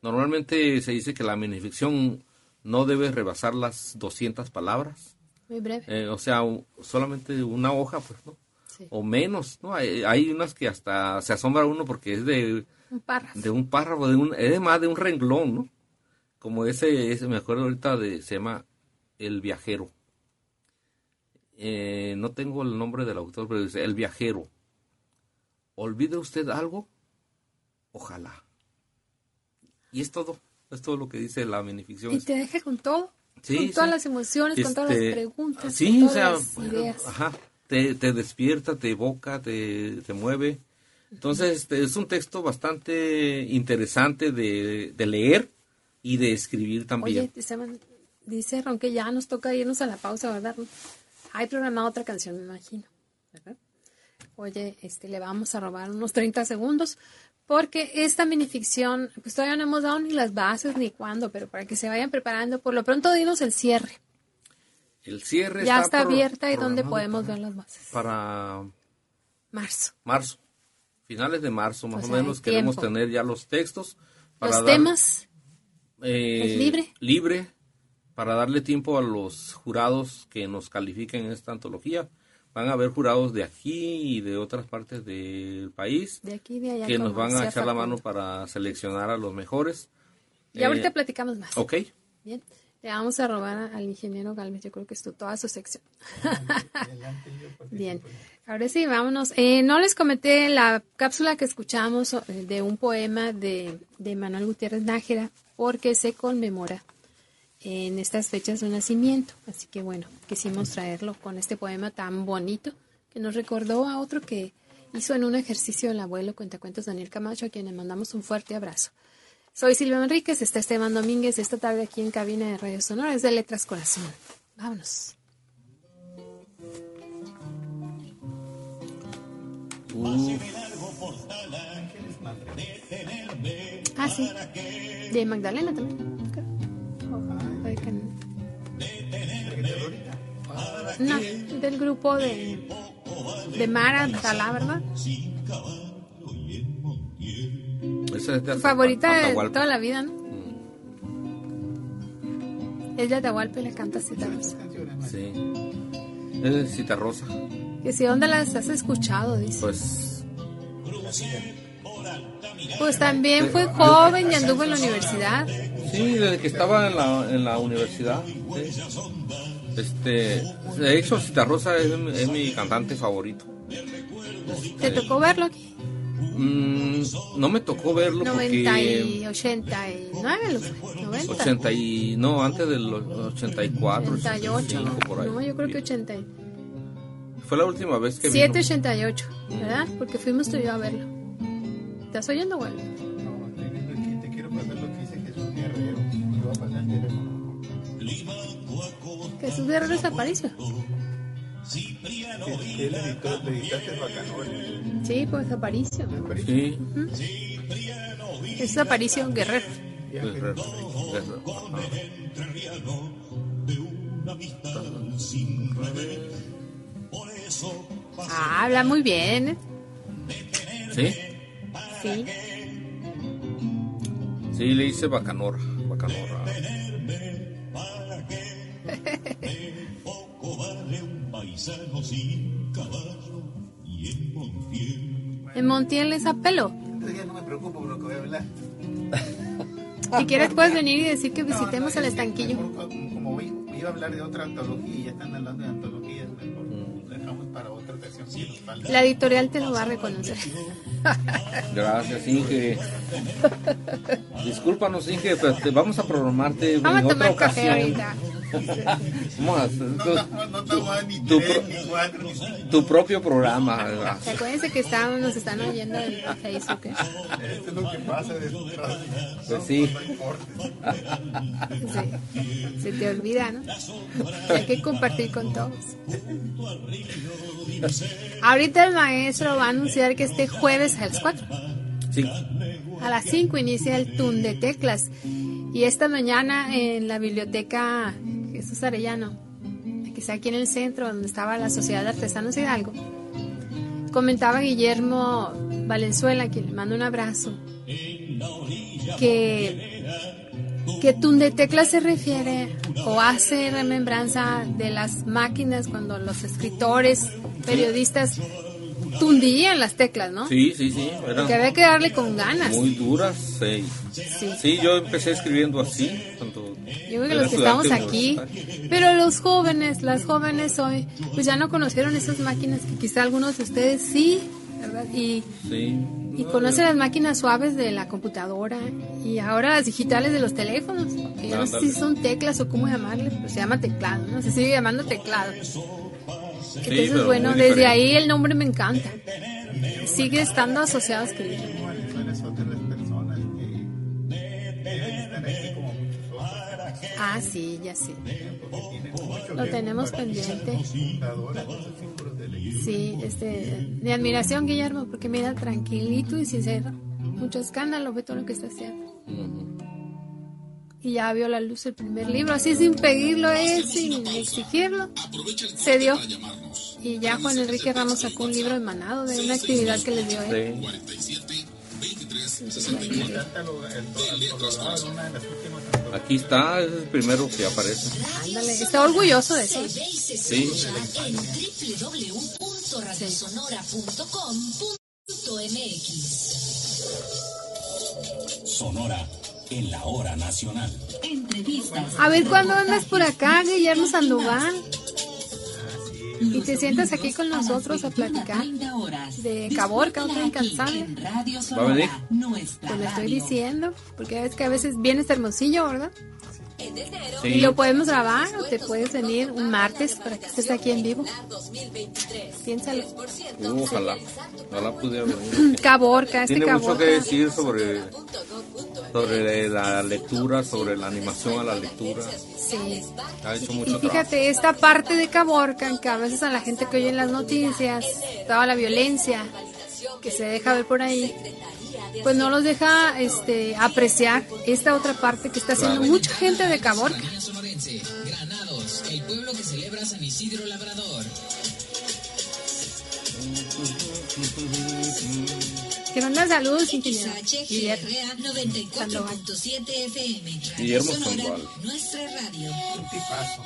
Normalmente se dice que la minificción no debe rebasar las 200 palabras. Muy breve. Eh, o sea, solamente una hoja, pues, ¿no? Sí. O menos, ¿no? Hay, hay unas que hasta se asombra uno porque es de, Un párrafo. de un párrafo, de un, es de más de un renglón, ¿no? Como ese, ese, me acuerdo ahorita de, se llama El Viajero. Eh, no tengo el nombre del autor, pero dice El Viajero. ¿Olvida usted algo? Ojalá. Y es todo, es todo lo que dice la minificción. Y te deja con todo. Sí, con todas sí. las emociones, con todas las Este, preguntas, Sí, con o sea, todas las ideas. ajá, te, te despierta, te evoca, te, te mueve. Entonces, este, es un texto bastante interesante de, de leer y de escribir también. Oye, dice, Ron que ya nos toca irnos a la pausa, ¿verdad? Hay programado otra canción, me imagino, ¿verdad? Oye, este, le vamos a robar unos 30 segundos porque esta minificción, pues todavía no hemos dado ni las bases ni cuándo, pero para que se vayan preparando, por lo pronto dinos el cierre. El cierre Ya está abierta y programado podemos para- ver las bases. Para Marzo. marzo, finales de marzo, más O sea, menos queremos tener ya los textos. Para Los dar- temas, eh, ¿Es libre? Libre, para darle tiempo a los jurados que nos califiquen en esta antología. Van a haber jurados de aquí y de otras partes del país de aquí y de allá. que nos van a echar la mano para seleccionar a los mejores. Y ahorita Eh, platicamos más. Ok, Bien. Le vamos a robar a- al ingeniero Galvez, yo creo que es tu- toda su sección. Bien. Ahora sí, vámonos. Eh, no les comenté la cápsula que escuchamos eh, de un poema de, de Manuel Gutiérrez Nájera, porque se conmemora en estas fechas de nacimiento. Así que bueno, quisimos traerlo con este poema tan bonito que nos recordó a otro que hizo en un ejercicio el abuelo cuentacuentos Daniel Camacho, a quien le mandamos un fuerte abrazo. Soy Silvia Enríquez, está Esteban Domínguez esta tarde aquí en cabina de Radio Sonora, es de Letras Corazón. Vámonos. Ah, sí. De Magdalena también. De Can- No, del grupo de, de Mara Talá, ¿verdad? esa es de Tu favorita de toda la vida, ¿no? Es de Atahualpa y la canta Citarrosa. Sí. Es de Citarrosa. Que si dónde las has escuchado, dice. Pues Pues también fue joven y anduvo en la universidad. Sí, desde que estaba en la, en la universidad. sí. Este, de hecho, Citarrosa es, mi- es mi cantante favorito. ¿Te tocó verlo aquí? Mm, no me tocó verlo 90 porque y 89, lo fue, 90. 80 y no antes del 84, 88, 85 por ahí. no, yo creo que 80. Fue la última vez que 7, vino. 88, ¿verdad? Porque fuimos tú y yo a verlo. ¿Estás oyendo, güey? Jesús Guerrero es Aparicio. Él editó, le editaste el. Sí, pues Aparicio. Sí, Es Aparicio Guerrero. Guerrero, Guerrero. Ah, habla muy bien. ¿eh? Sí, Sí. sí, le hice Bacanora. Bacanora. En Montiel es a pelo. Entonces ya no me preocupo por lo que voy a hablar. Si quieres puedes venir y decir que visitemos No, no, el estanquillo. mejor, Como, voy- iba a hablar de otra antología y ya están hablando de antologías, mejor lo dejamos para otra ocasión. que nos falta. La editorial te lo va a reconocer. Gracias, Inge. [LAUGHS] Discúlpanos, Inge, pero te vamos a programarte Vamos a en otra tomar café ocasión. ahorita. [LAUGHS] Hacer tu, No, no estamos ni tu tres, pro- ni cuatro, ni cinco. tu propio programa. [LAUGHS] ¿verdad? Acuérdense que están, nos están oyendo en Facebook. ¿eh? Esto es lo que pasa de Pues sí. No importa. Sí. Se te olvida, ¿no? Hay que compartir con todos. Ahorita el maestro va a anunciar que este jueves a las 4, Sí, a las 5 inicia el TUN de teclas. Y esta mañana en la biblioteca Jesús Arellano, que está aquí en el centro donde estaba la Sociedad de Artesanos Hidalgo, comentaba Guillermo Valenzuela, a quien le mando un abrazo, que, que Tundetecla se refiere o hace remembranza de las máquinas cuando los escritores, periodistas tundían las teclas, ¿no? Sí, sí, sí. Porque había que darle con ganas. muy duras, sí. Sí. Sí, yo empecé escribiendo así. Cuando Yo creo que los que estamos aquí, pero los jóvenes, las jóvenes hoy, pues ya no conocieron esas máquinas que quizá algunos de ustedes sí, ¿verdad? Y, Sí. y conocen las máquinas suaves de la computadora y ahora las digitales de los teléfonos, que ya no sé si son teclas o cómo llamarle, pero se llama teclado, ¿no? Se sigue llamando teclado. Entonces, pero bueno, desde ahí el nombre me encanta. Sigue estando asociado a escribir. Ah, sí, ya mucho Lo tenemos pendiente. de. Sí, este, mi admiración, Guillermo, porque mira, tranquilito y sincero. Mucho escándalo, ve todo lo que está haciendo. Y ya vio la luz el primer libro, así sin pedirlo él, sin exigirlo. Se dio. Y ya Juan Enrique Ramos sacó un libro emanado de una actividad que les dio él. Sí. Aquí está, es el primero que aparece. Ándale, está orgulloso de eso. Sí. Sonora en la hora nacional. Entrevistas. A ver cuándo andas por acá, Guillermo Sandoval. Y te sientas aquí con nosotros a platicar de Caborca, otra incansable. ¿Va a venir? Pues le estoy diciendo, porque es que a veces vienes hermosillo, ¿verdad? Sí. Y lo podemos grabar o te puedes venir un martes para que estés aquí en vivo. Piénsalo. Uh, ojalá. Ojalá pudiera venir. [CLEARS THROAT] Caborca, este Tiene mucho Caborca. que decir sobre, sobre la lectura, sobre la animación a la lectura. Sí. Ha hecho Y mucho trabajo. fíjate, esta parte de Caborca, que a veces a la gente que oye en las noticias, toda la violencia que se deja ver por ahí, pues no los deja este, apreciar esta otra parte que está haciendo Claro. mucha gente de Caborca. Granados, el pueblo que celebra San Isidro Labrador. Que manda saludos, ingeniero. XHGRA 94.7 FM. Radio Guillermo Sandoval. nuestra radio. Un tipazo.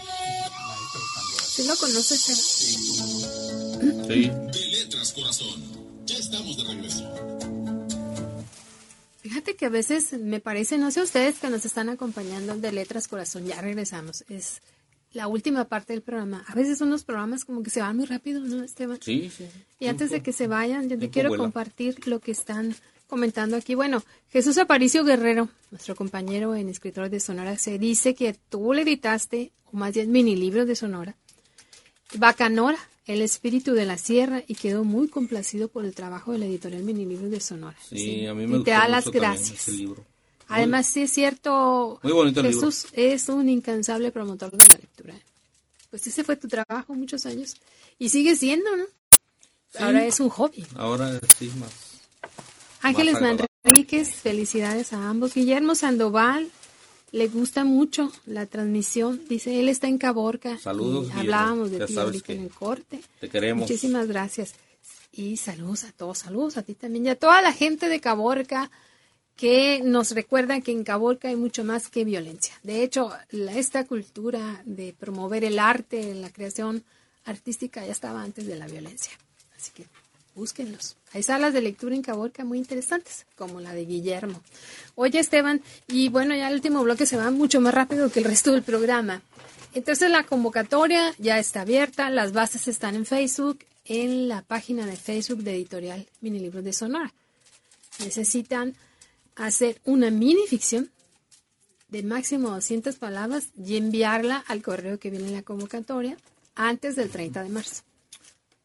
Si lo conoces, pero- Sí. De letras, corazón. Ya estamos de regreso. Fíjate que a veces me parece, no sé ustedes que nos están acompañando de Letras Corazón, ya regresamos. Es la última parte del programa. A veces unos programas como que se van muy rápido, ¿no, Esteban? Sí, sí. Y antes de que se vayan, yo te quiero vuela. compartir lo que están comentando aquí. Bueno, Jesús Aparicio Guerrero, nuestro compañero en Escritores de Sonora, se dice que tú le editaste, o más bien mini libros de Sonora, Bacanora, el espíritu de la sierra, y quedó muy complacido por el trabajo de la editorial Mini Libros de Sonora. Sí, a mí me y te da las gracias. libro. Además, sí es cierto, Muy bonito el libro. Jesús es un incansable promotor de la lectura. Pues ese fue tu trabajo muchos años. Y sigue siendo, ¿no? Ahora es un hobby. Ahora sí, más. Ángeles. Manríquez, felicidades a ambos. Guillermo Sandoval, le gusta mucho la transmisión. Dice, él está en Caborca. Saludos, Y hablábamos de ti ahorita en el corte. Te queremos. Muchísimas gracias. Y saludos a todos, saludos a ti también y a toda la gente de Caborca que nos recuerda que en Caborca hay mucho más que violencia. De hecho, la- esta cultura de promover el arte, la creación artística ya estaba antes de la violencia. Así que búsquenlos. Hay salas de lectura en Caborca muy interesantes, como la de Guillermo. Oye, Esteban, y bueno, ya el último bloque se va mucho más rápido que el resto del programa. Entonces la convocatoria ya está abierta, las bases están en Facebook, en la página de Facebook de Editorial Minilibros de Sonora. Necesitan hacer una mini ficción de máximo 200 palabras y enviarla al correo que viene en la convocatoria antes del 30 de marzo.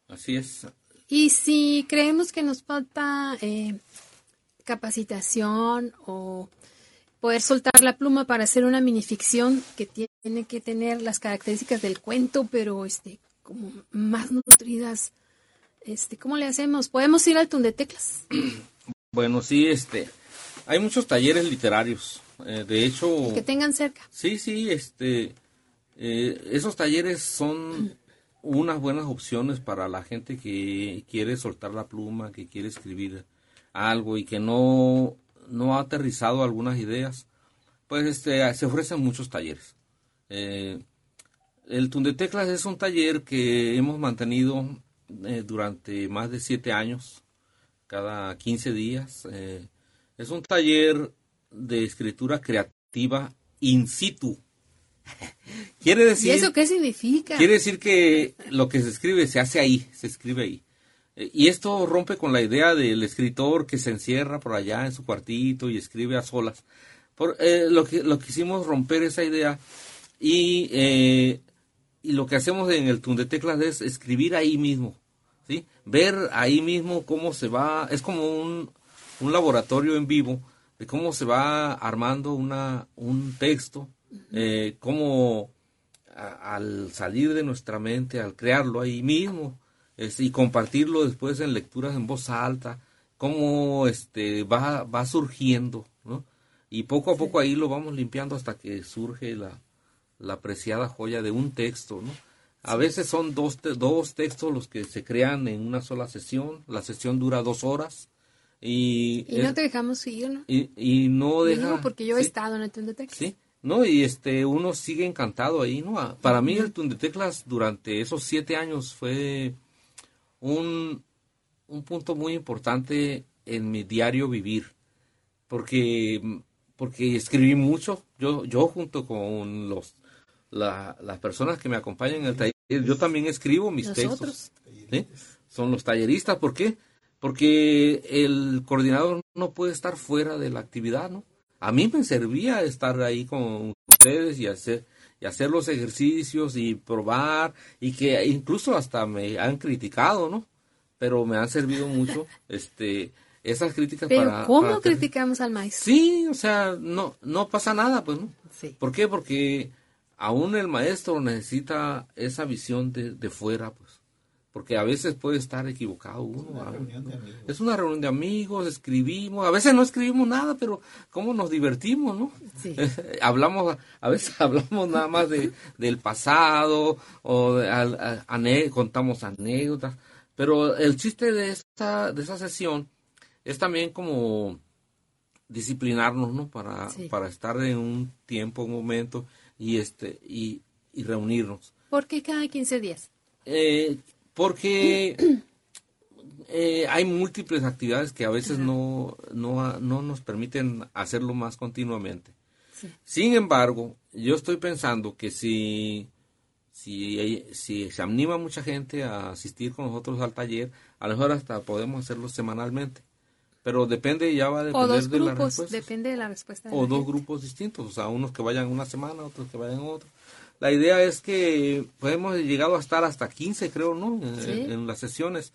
Así es. Y si creemos que nos falta eh, capacitación o poder soltar la pluma para hacer una minificción que tiene que tener las características del cuento, pero este como más nutridas, este, ¿cómo le hacemos? Podemos ir al Tundeteclas. [CLEARS THROAT] Bueno, sí, este. Hay muchos talleres literarios. Eh, de hecho, que tengan cerca. sí, sí, este. eh, esos talleres son [CLEARS THROAT] unas buenas opciones para la gente que quiere soltar la pluma, que quiere escribir algo y que no, no ha aterrizado algunas ideas, pues este, se ofrecen muchos talleres. Eh, el Tundeteclas es un taller que hemos mantenido eh, durante más de siete años, cada 15 días. Eh, es un taller de escritura creativa in situ. [LAUGHS] quiere decir, ¿Y eso qué significa? Quiere decir que lo que se escribe se hace ahí, se escribe ahí. Eh, Y esto rompe con la idea del escritor que se encierra por allá en su cuartito y escribe a solas. Por, eh, lo que lo quisimos romper esa idea y, eh, y lo que hacemos en el Tundeteclas es escribir ahí mismo, ¿sí? Ver ahí mismo cómo se va, es como un, un laboratorio en vivo de cómo se va armando una, un texto, eh, cómo a- al salir de nuestra mente, al crearlo ahí mismo este, y compartirlo después en lecturas en voz alta, cómo este, va, va surgiendo, ¿no? Y poco a poco ahí lo vamos limpiando hasta que surge la, la apreciada joya de un texto, ¿no? A veces son dos, te- dos textos los que se crean en una sola sesión, la sesión dura dos horas y, Y no es- te dejamos ir, ¿no? y, y no Te deja... digo porque yo he sí, estado en el. Sí, ¿no? Y este, uno sigue encantado ahí, ¿no? Para mí el Tundeteclas durante esos siete años fue un, un punto muy importante en mi diario vivir, porque, porque escribí mucho, yo, yo junto con los, la- las personas que me acompañan en el taller, yo también escribo mis Nosotros. textos. ¿sí? Son los talleristas, ¿por qué? Porque el coordinador no puede estar fuera de la actividad, ¿no? A mí me servía estar ahí con ustedes y hacer y hacer los ejercicios y probar y que incluso hasta me han criticado, ¿no? Pero me han servido [LAUGHS] mucho este esas críticas Pero para ¿cómo para criticamos al maestro? Sí, o sea, no, no pasa nada, pues, ¿no? Sí. ¿Por qué? Porque aún el maestro necesita esa visión de, de fuera, pues. Porque a veces puede estar equivocado uno. Es una reunión de amigos, escribimos, a veces no escribimos nada, pero cómo nos divertimos, ¿no? Sí. [LAUGHS] hablamos, a veces [LAUGHS] hablamos nada más de, del pasado, o de- al- a- ane- contamos anécdotas, pero el chiste de esta, de esa sesión es también como disciplinarnos, ¿no? Para, Sí. para estar en un tiempo, un momento y este y, y reunirnos. ¿Por qué cada 15 días? Eh, porque eh, hay múltiples actividades que a veces no, no, no nos permiten hacerlo más continuamente. Sí. Sin embargo, yo estoy pensando que si, si, si se anima mucha gente a asistir con nosotros al taller, a lo mejor hasta podemos hacerlo semanalmente. Pero depende, ya va a O depender dos de la grupos, respuesta depende de la respuesta. de o la dos gente. grupos distintos, o sea, unos que vayan una semana, otros que vayan otro. La idea es que pues, hemos llegado a estar hasta 15, creo, ¿no? En, Sí. en las sesiones.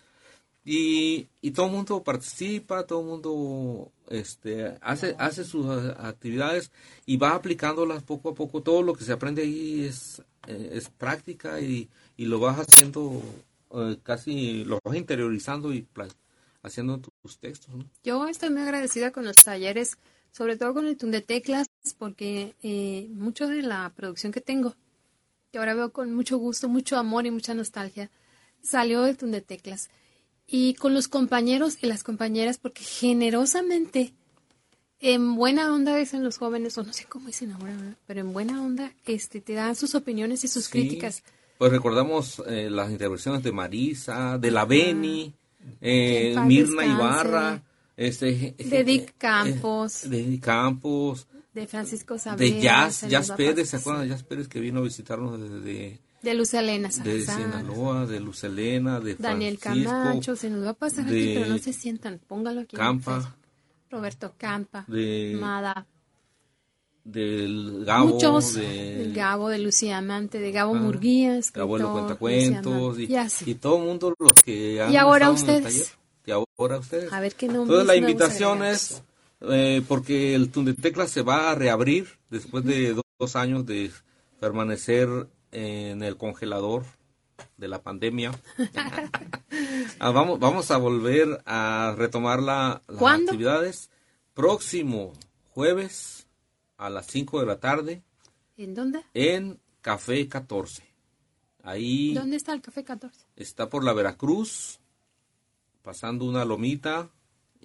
Y, y todo el mundo participa, todo el mundo este, hace, hace sus actividades y va aplicándolas poco a poco. Todo lo que se aprende ahí es, eh, es práctica y, y lo vas haciendo eh, casi, lo vas interiorizando y haciendo tus textos, ¿no? Yo estoy muy agradecida con los talleres, sobre todo con el Tundeteclas, porque eh, mucho de la producción que tengo, que ahora veo con mucho gusto, mucho amor y mucha nostalgia, salió de Tundeteclas. Y con los compañeros y las compañeras, porque generosamente, en buena onda dicen los jóvenes, o no sé cómo dicen ahora, ¿verdad? pero en buena onda este, te dan sus opiniones y sus Sí, críticas. Pues recordamos eh, las intervenciones de Marisa, de la Beni, eh, en paz Mirna. Ibarra, este, De Dick eh, Campos. eh, de Dick Campos, De Francisco Saavedra. de Jazz, Jazz Pérez, ¿se acuerdan de Jazz Pérez que vino a visitarnos desde De Luz Elena de Salazar. Sinaloa, de Luz Elena, de Daniel Francisco, Camacho, se nos va a pasar aquí, de pero no se sientan, póngalo aquí. Campa. Roberto Campa, De- Mada, del Gabo, muchos, de del Gabo, de Lucía Amante, de Gabo Ah, Murguía, Gabo de escritor, Cuentacuentos Lucía y, y todo el mundo los que han Y ahora estado en el ustedes. taller. Y ahora ustedes. A ver qué nombres Entonces la invitación es, eh, porque el Tundetecla se va a reabrir después de do- dos años de permanecer en el congelador de la pandemia. [LAUGHS] Ah, vamos, vamos a volver a retomar la- las ¿Cuándo? actividades. Próximo jueves a las 5 de la tarde ¿En dónde? en Café 14. Ahí ¿Dónde está el Café 14? está por la Veracruz, pasando una lomita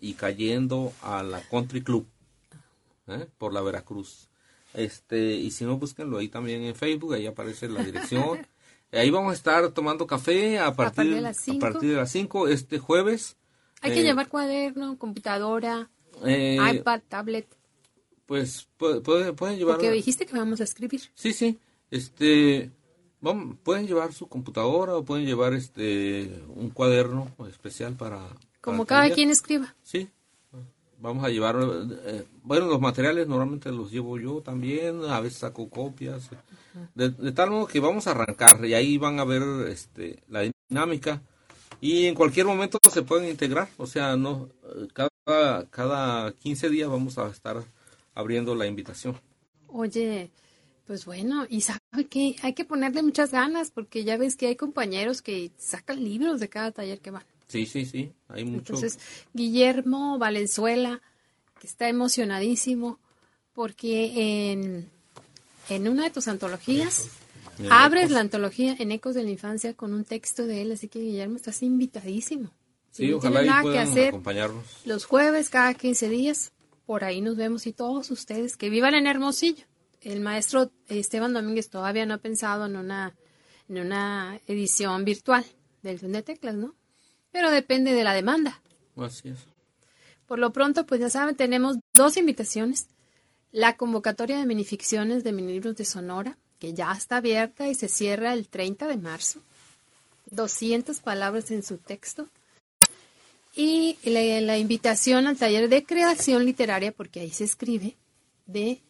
y cayendo a la Country Club ¿eh? por la Veracruz. Este, y si no, búsquenlo ahí también en Facebook, ahí aparece la dirección. [LAUGHS] ahí vamos a estar tomando café a partir, de las a partir de las 5 este jueves. Hay que Eh, llevar cuaderno, computadora, eh, iPad, tablet. Pues pu- puede- pueden llevar. Porque dijiste que vamos a escribir. Sí, sí. Este, vamos, pueden llevar su computadora o pueden llevar este un cuaderno especial para. Como cada quien escriba. Sí. Vamos a llevar, eh, bueno, los materiales normalmente los llevo yo también, a veces saco copias, de, de tal modo que vamos a arrancar y ahí van a ver este, la dinámica y en cualquier momento se pueden integrar, o sea, no cada, cada 15 días vamos a estar abriendo la invitación. Oye, pues bueno, y sabe que hay que ponerle muchas ganas porque ya ves que hay compañeros que sacan libros de cada taller que van. Sí, sí, sí, hay mucho. Entonces, Guillermo Valenzuela, que está emocionadísimo porque en, en una de tus antologías abres Ecos. la antología en Ecos de la Infancia con un texto de él, así que Guillermo, estás invitadísimo. Si sí, no ojalá tienes y nada que puedan hacer, acompañarnos. los jueves cada 15 días, por ahí nos vemos y todos ustedes que vivan en Hermosillo. El maestro Esteban Domínguez todavía no ha pensado en una, en una edición virtual del Zoom de Teclas, ¿no? Pero depende de la demanda. Así es. Por lo pronto, pues ya saben, tenemos dos invitaciones. La convocatoria de minificciones de minilibros de Sonora, que ya está abierta y se cierra el 30 de marzo. 200 palabras en su texto. Y la, la invitación al taller de creación literaria, porque ahí se escribe, de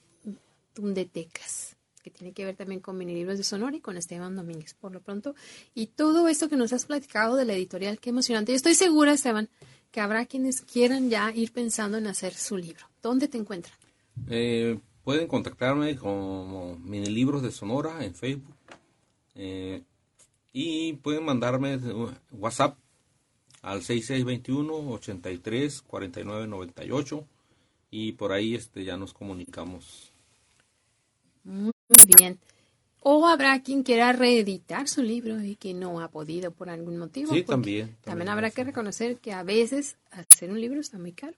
Tundeteclas, que tiene que ver también con minilibros de Sonora y con Esteban Domínguez, por lo pronto. Y todo esto que nos has platicado de la editorial, qué emocionante. Yo estoy segura, Esteban, que habrá quienes quieran ya ir pensando en hacer su libro. ¿Dónde te encuentran? Eh, pueden contactarme como Minilibros de Sonora en Facebook. Eh, y pueden mandarme WhatsApp al 6621 83 49 98 y por ahí este ya nos comunicamos. Muy bien. O habrá quien quiera reeditar su libro y que no ha podido por algún motivo. Sí, también, También también habrá que reconocer que a veces hacer un libro está muy caro.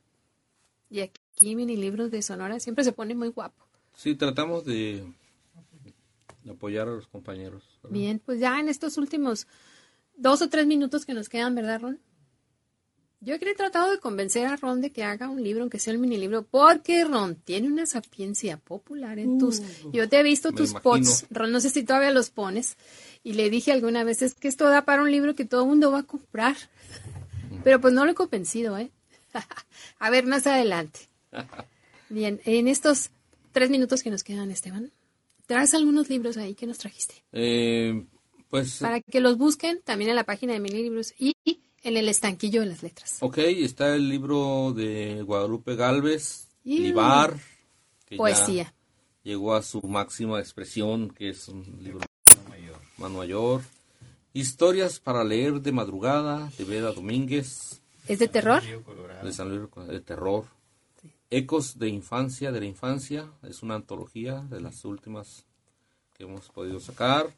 Y aquí mini libros de Sonora siempre se pone muy guapo. Sí, tratamos de, de apoyar a los compañeros. ¿verdad? Bien, pues ya en estos últimos dos o tres minutos que nos quedan, ¿verdad, Ron? Yo he tratado de convencer a Ron de que haga un libro, aunque sea el mini libro, porque Ron tiene una sapiencia popular en tus... Yo te he visto Uh, tus imagino. pots, Ron, no sé si todavía los pones, y le dije alguna vez, es que esto da para un libro que todo el mundo va a comprar. Pero pues no lo he convencido, ¿eh? [LAUGHS] a ver, más adelante. [LAUGHS] Bien, en estos tres minutos que nos quedan, Esteban, traes algunos libros ahí que nos trajiste Eh, pues, para que los busquen también en la página de Mini Libros y en el estanquillo de las letras. ok, está el libro de Guadalupe Galvez, Libar, que ya Poesía. llegó a su máxima expresión, que es un libro Mano Mayor. Historias para leer de madrugada, de Veda Domínguez, ¿Es de terror? de San Luis de Terror. Ecos de Infancia, de la Infancia, es una antología de las últimas que hemos podido sacar.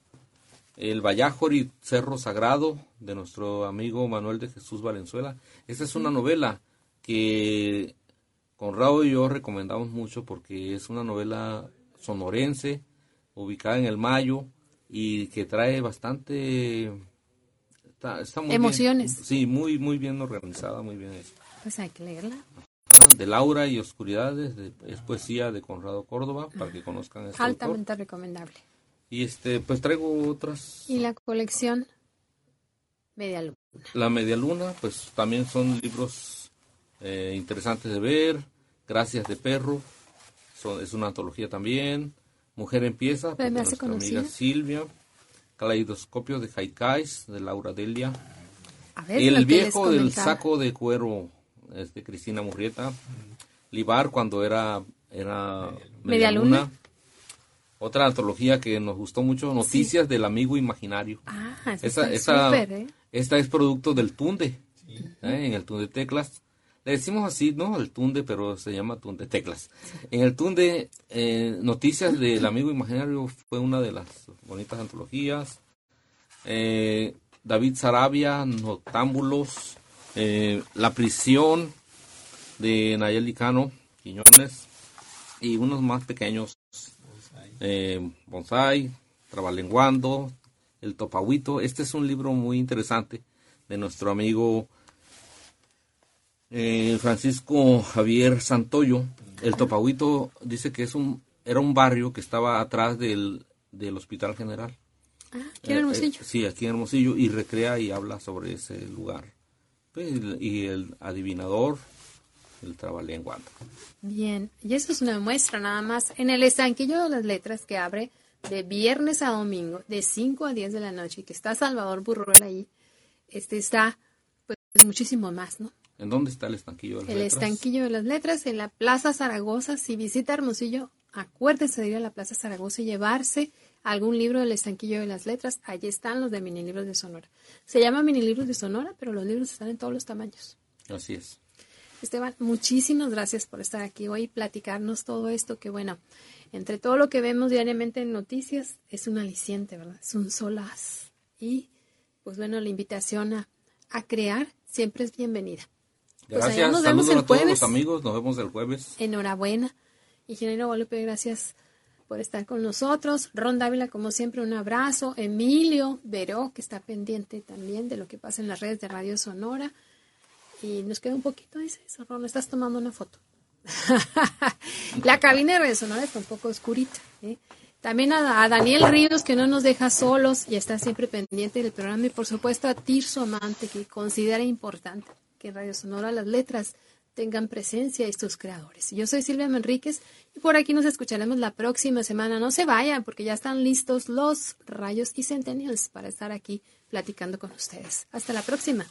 El Vallajori Cerro Sagrado, de nuestro amigo Manuel de Jesús Valenzuela. Esta es una novela que Conrado y yo recomendamos mucho porque es una novela sonorense, ubicada en el Mayo y que trae bastante... Está, está muy bien. Emociones. sí, muy, muy bien organizada, muy bien hecha. Pues hay que leerla. De Laura y Oscuridades, de- es poesía de Conrado Córdoba, para que conozcan este autor. Altamente recomendable. Y este, pues traigo otras. Y la colección Media Luna. La Media Luna, pues también son libros eh, interesantes de ver. Gracias de Perro, son- es una antología también. Mujer empieza, Pues de nuestra conocida. amiga Silvia. Caleidoscopio de Haikais, de Laura Delia. A ver, El viejo del saco de cuero, es de Cristina Murrieta. Libar cuando era, era Media Luna. Otra antología que nos gustó mucho, Noticias del Amigo Imaginario. Ah, esa Esa, súper, ¿eh? Esta es producto del Tunde, ¿eh? en el Tunde Teclas. Le decimos así, no el Tunde, pero se llama Tunde Teclas. En el Tunde, eh, Noticias del Amigo Imaginario fue una de las bonitas antologías. Eh, David Sarabia, Notámbulos, eh, La Prisión, de Nayeli Cano, Quiñones, y unos más pequeños, eh, Bonsai, Trabalenguando, El Topahuito. Este es un libro muy interesante de nuestro amigo eh, Francisco Javier Santoyo. El Topahuito dice que es un era un barrio que estaba atrás del, del Hospital General. Ah, aquí en Hermosillo. Eh, sí, aquí en Hermosillo y recrea y habla sobre ese lugar. Pues, y el adivinador, el trabalenguando. Bien, y eso es una muestra nada más. En el estanquillo de las letras que abre de viernes a domingo, de 5 a 10 de la noche, y que está Salvador Burruel ahí, este está pues muchísimo más, ¿no? ¿En dónde está el estanquillo de las el letras? estanquillo de las letras, en la Plaza Zaragoza. Si visita Hermosillo, acuérdese de ir a la Plaza Zaragoza y llevarse algún libro del estanquillo de las letras. Allí están los de mini libros de Sonora. Se llama mini libros de Sonora, pero los libros están en todos los tamaños. Así es. Esteban, muchísimas gracias por estar aquí hoy y platicarnos todo esto que bueno, entre todo lo que vemos diariamente en noticias, es un aliciente, ¿verdad? Es un solaz. Y pues bueno, la invitación a, a crear siempre es bienvenida. Pues Gracias, nos vemos saludos el a todos jueves. los amigos, nos vemos el jueves. Enhorabuena. Ingeniero Guadalupe, gracias por estar con nosotros. Ron Dávila, como siempre, un abrazo. Emilio Veró, que está pendiente también de lo que pasa en las redes de Radio Sonora. Y nos queda un poquito, dice Ron, estás tomando una foto. [LAUGHS] La cabina de Sonora está un poco oscurita. ¿eh? También a, Daniel Ríos, que no nos deja solos y está siempre pendiente del programa. Y por supuesto a Tirso Amante, que considera importante que Radio Sonora las letras tengan presencia y sus creadores. Yo soy Silvia Manríquez y por aquí nos escucharemos la próxima semana. No se vayan porque ya están listos los rayos y centennials para estar aquí platicando con ustedes. Hasta la próxima.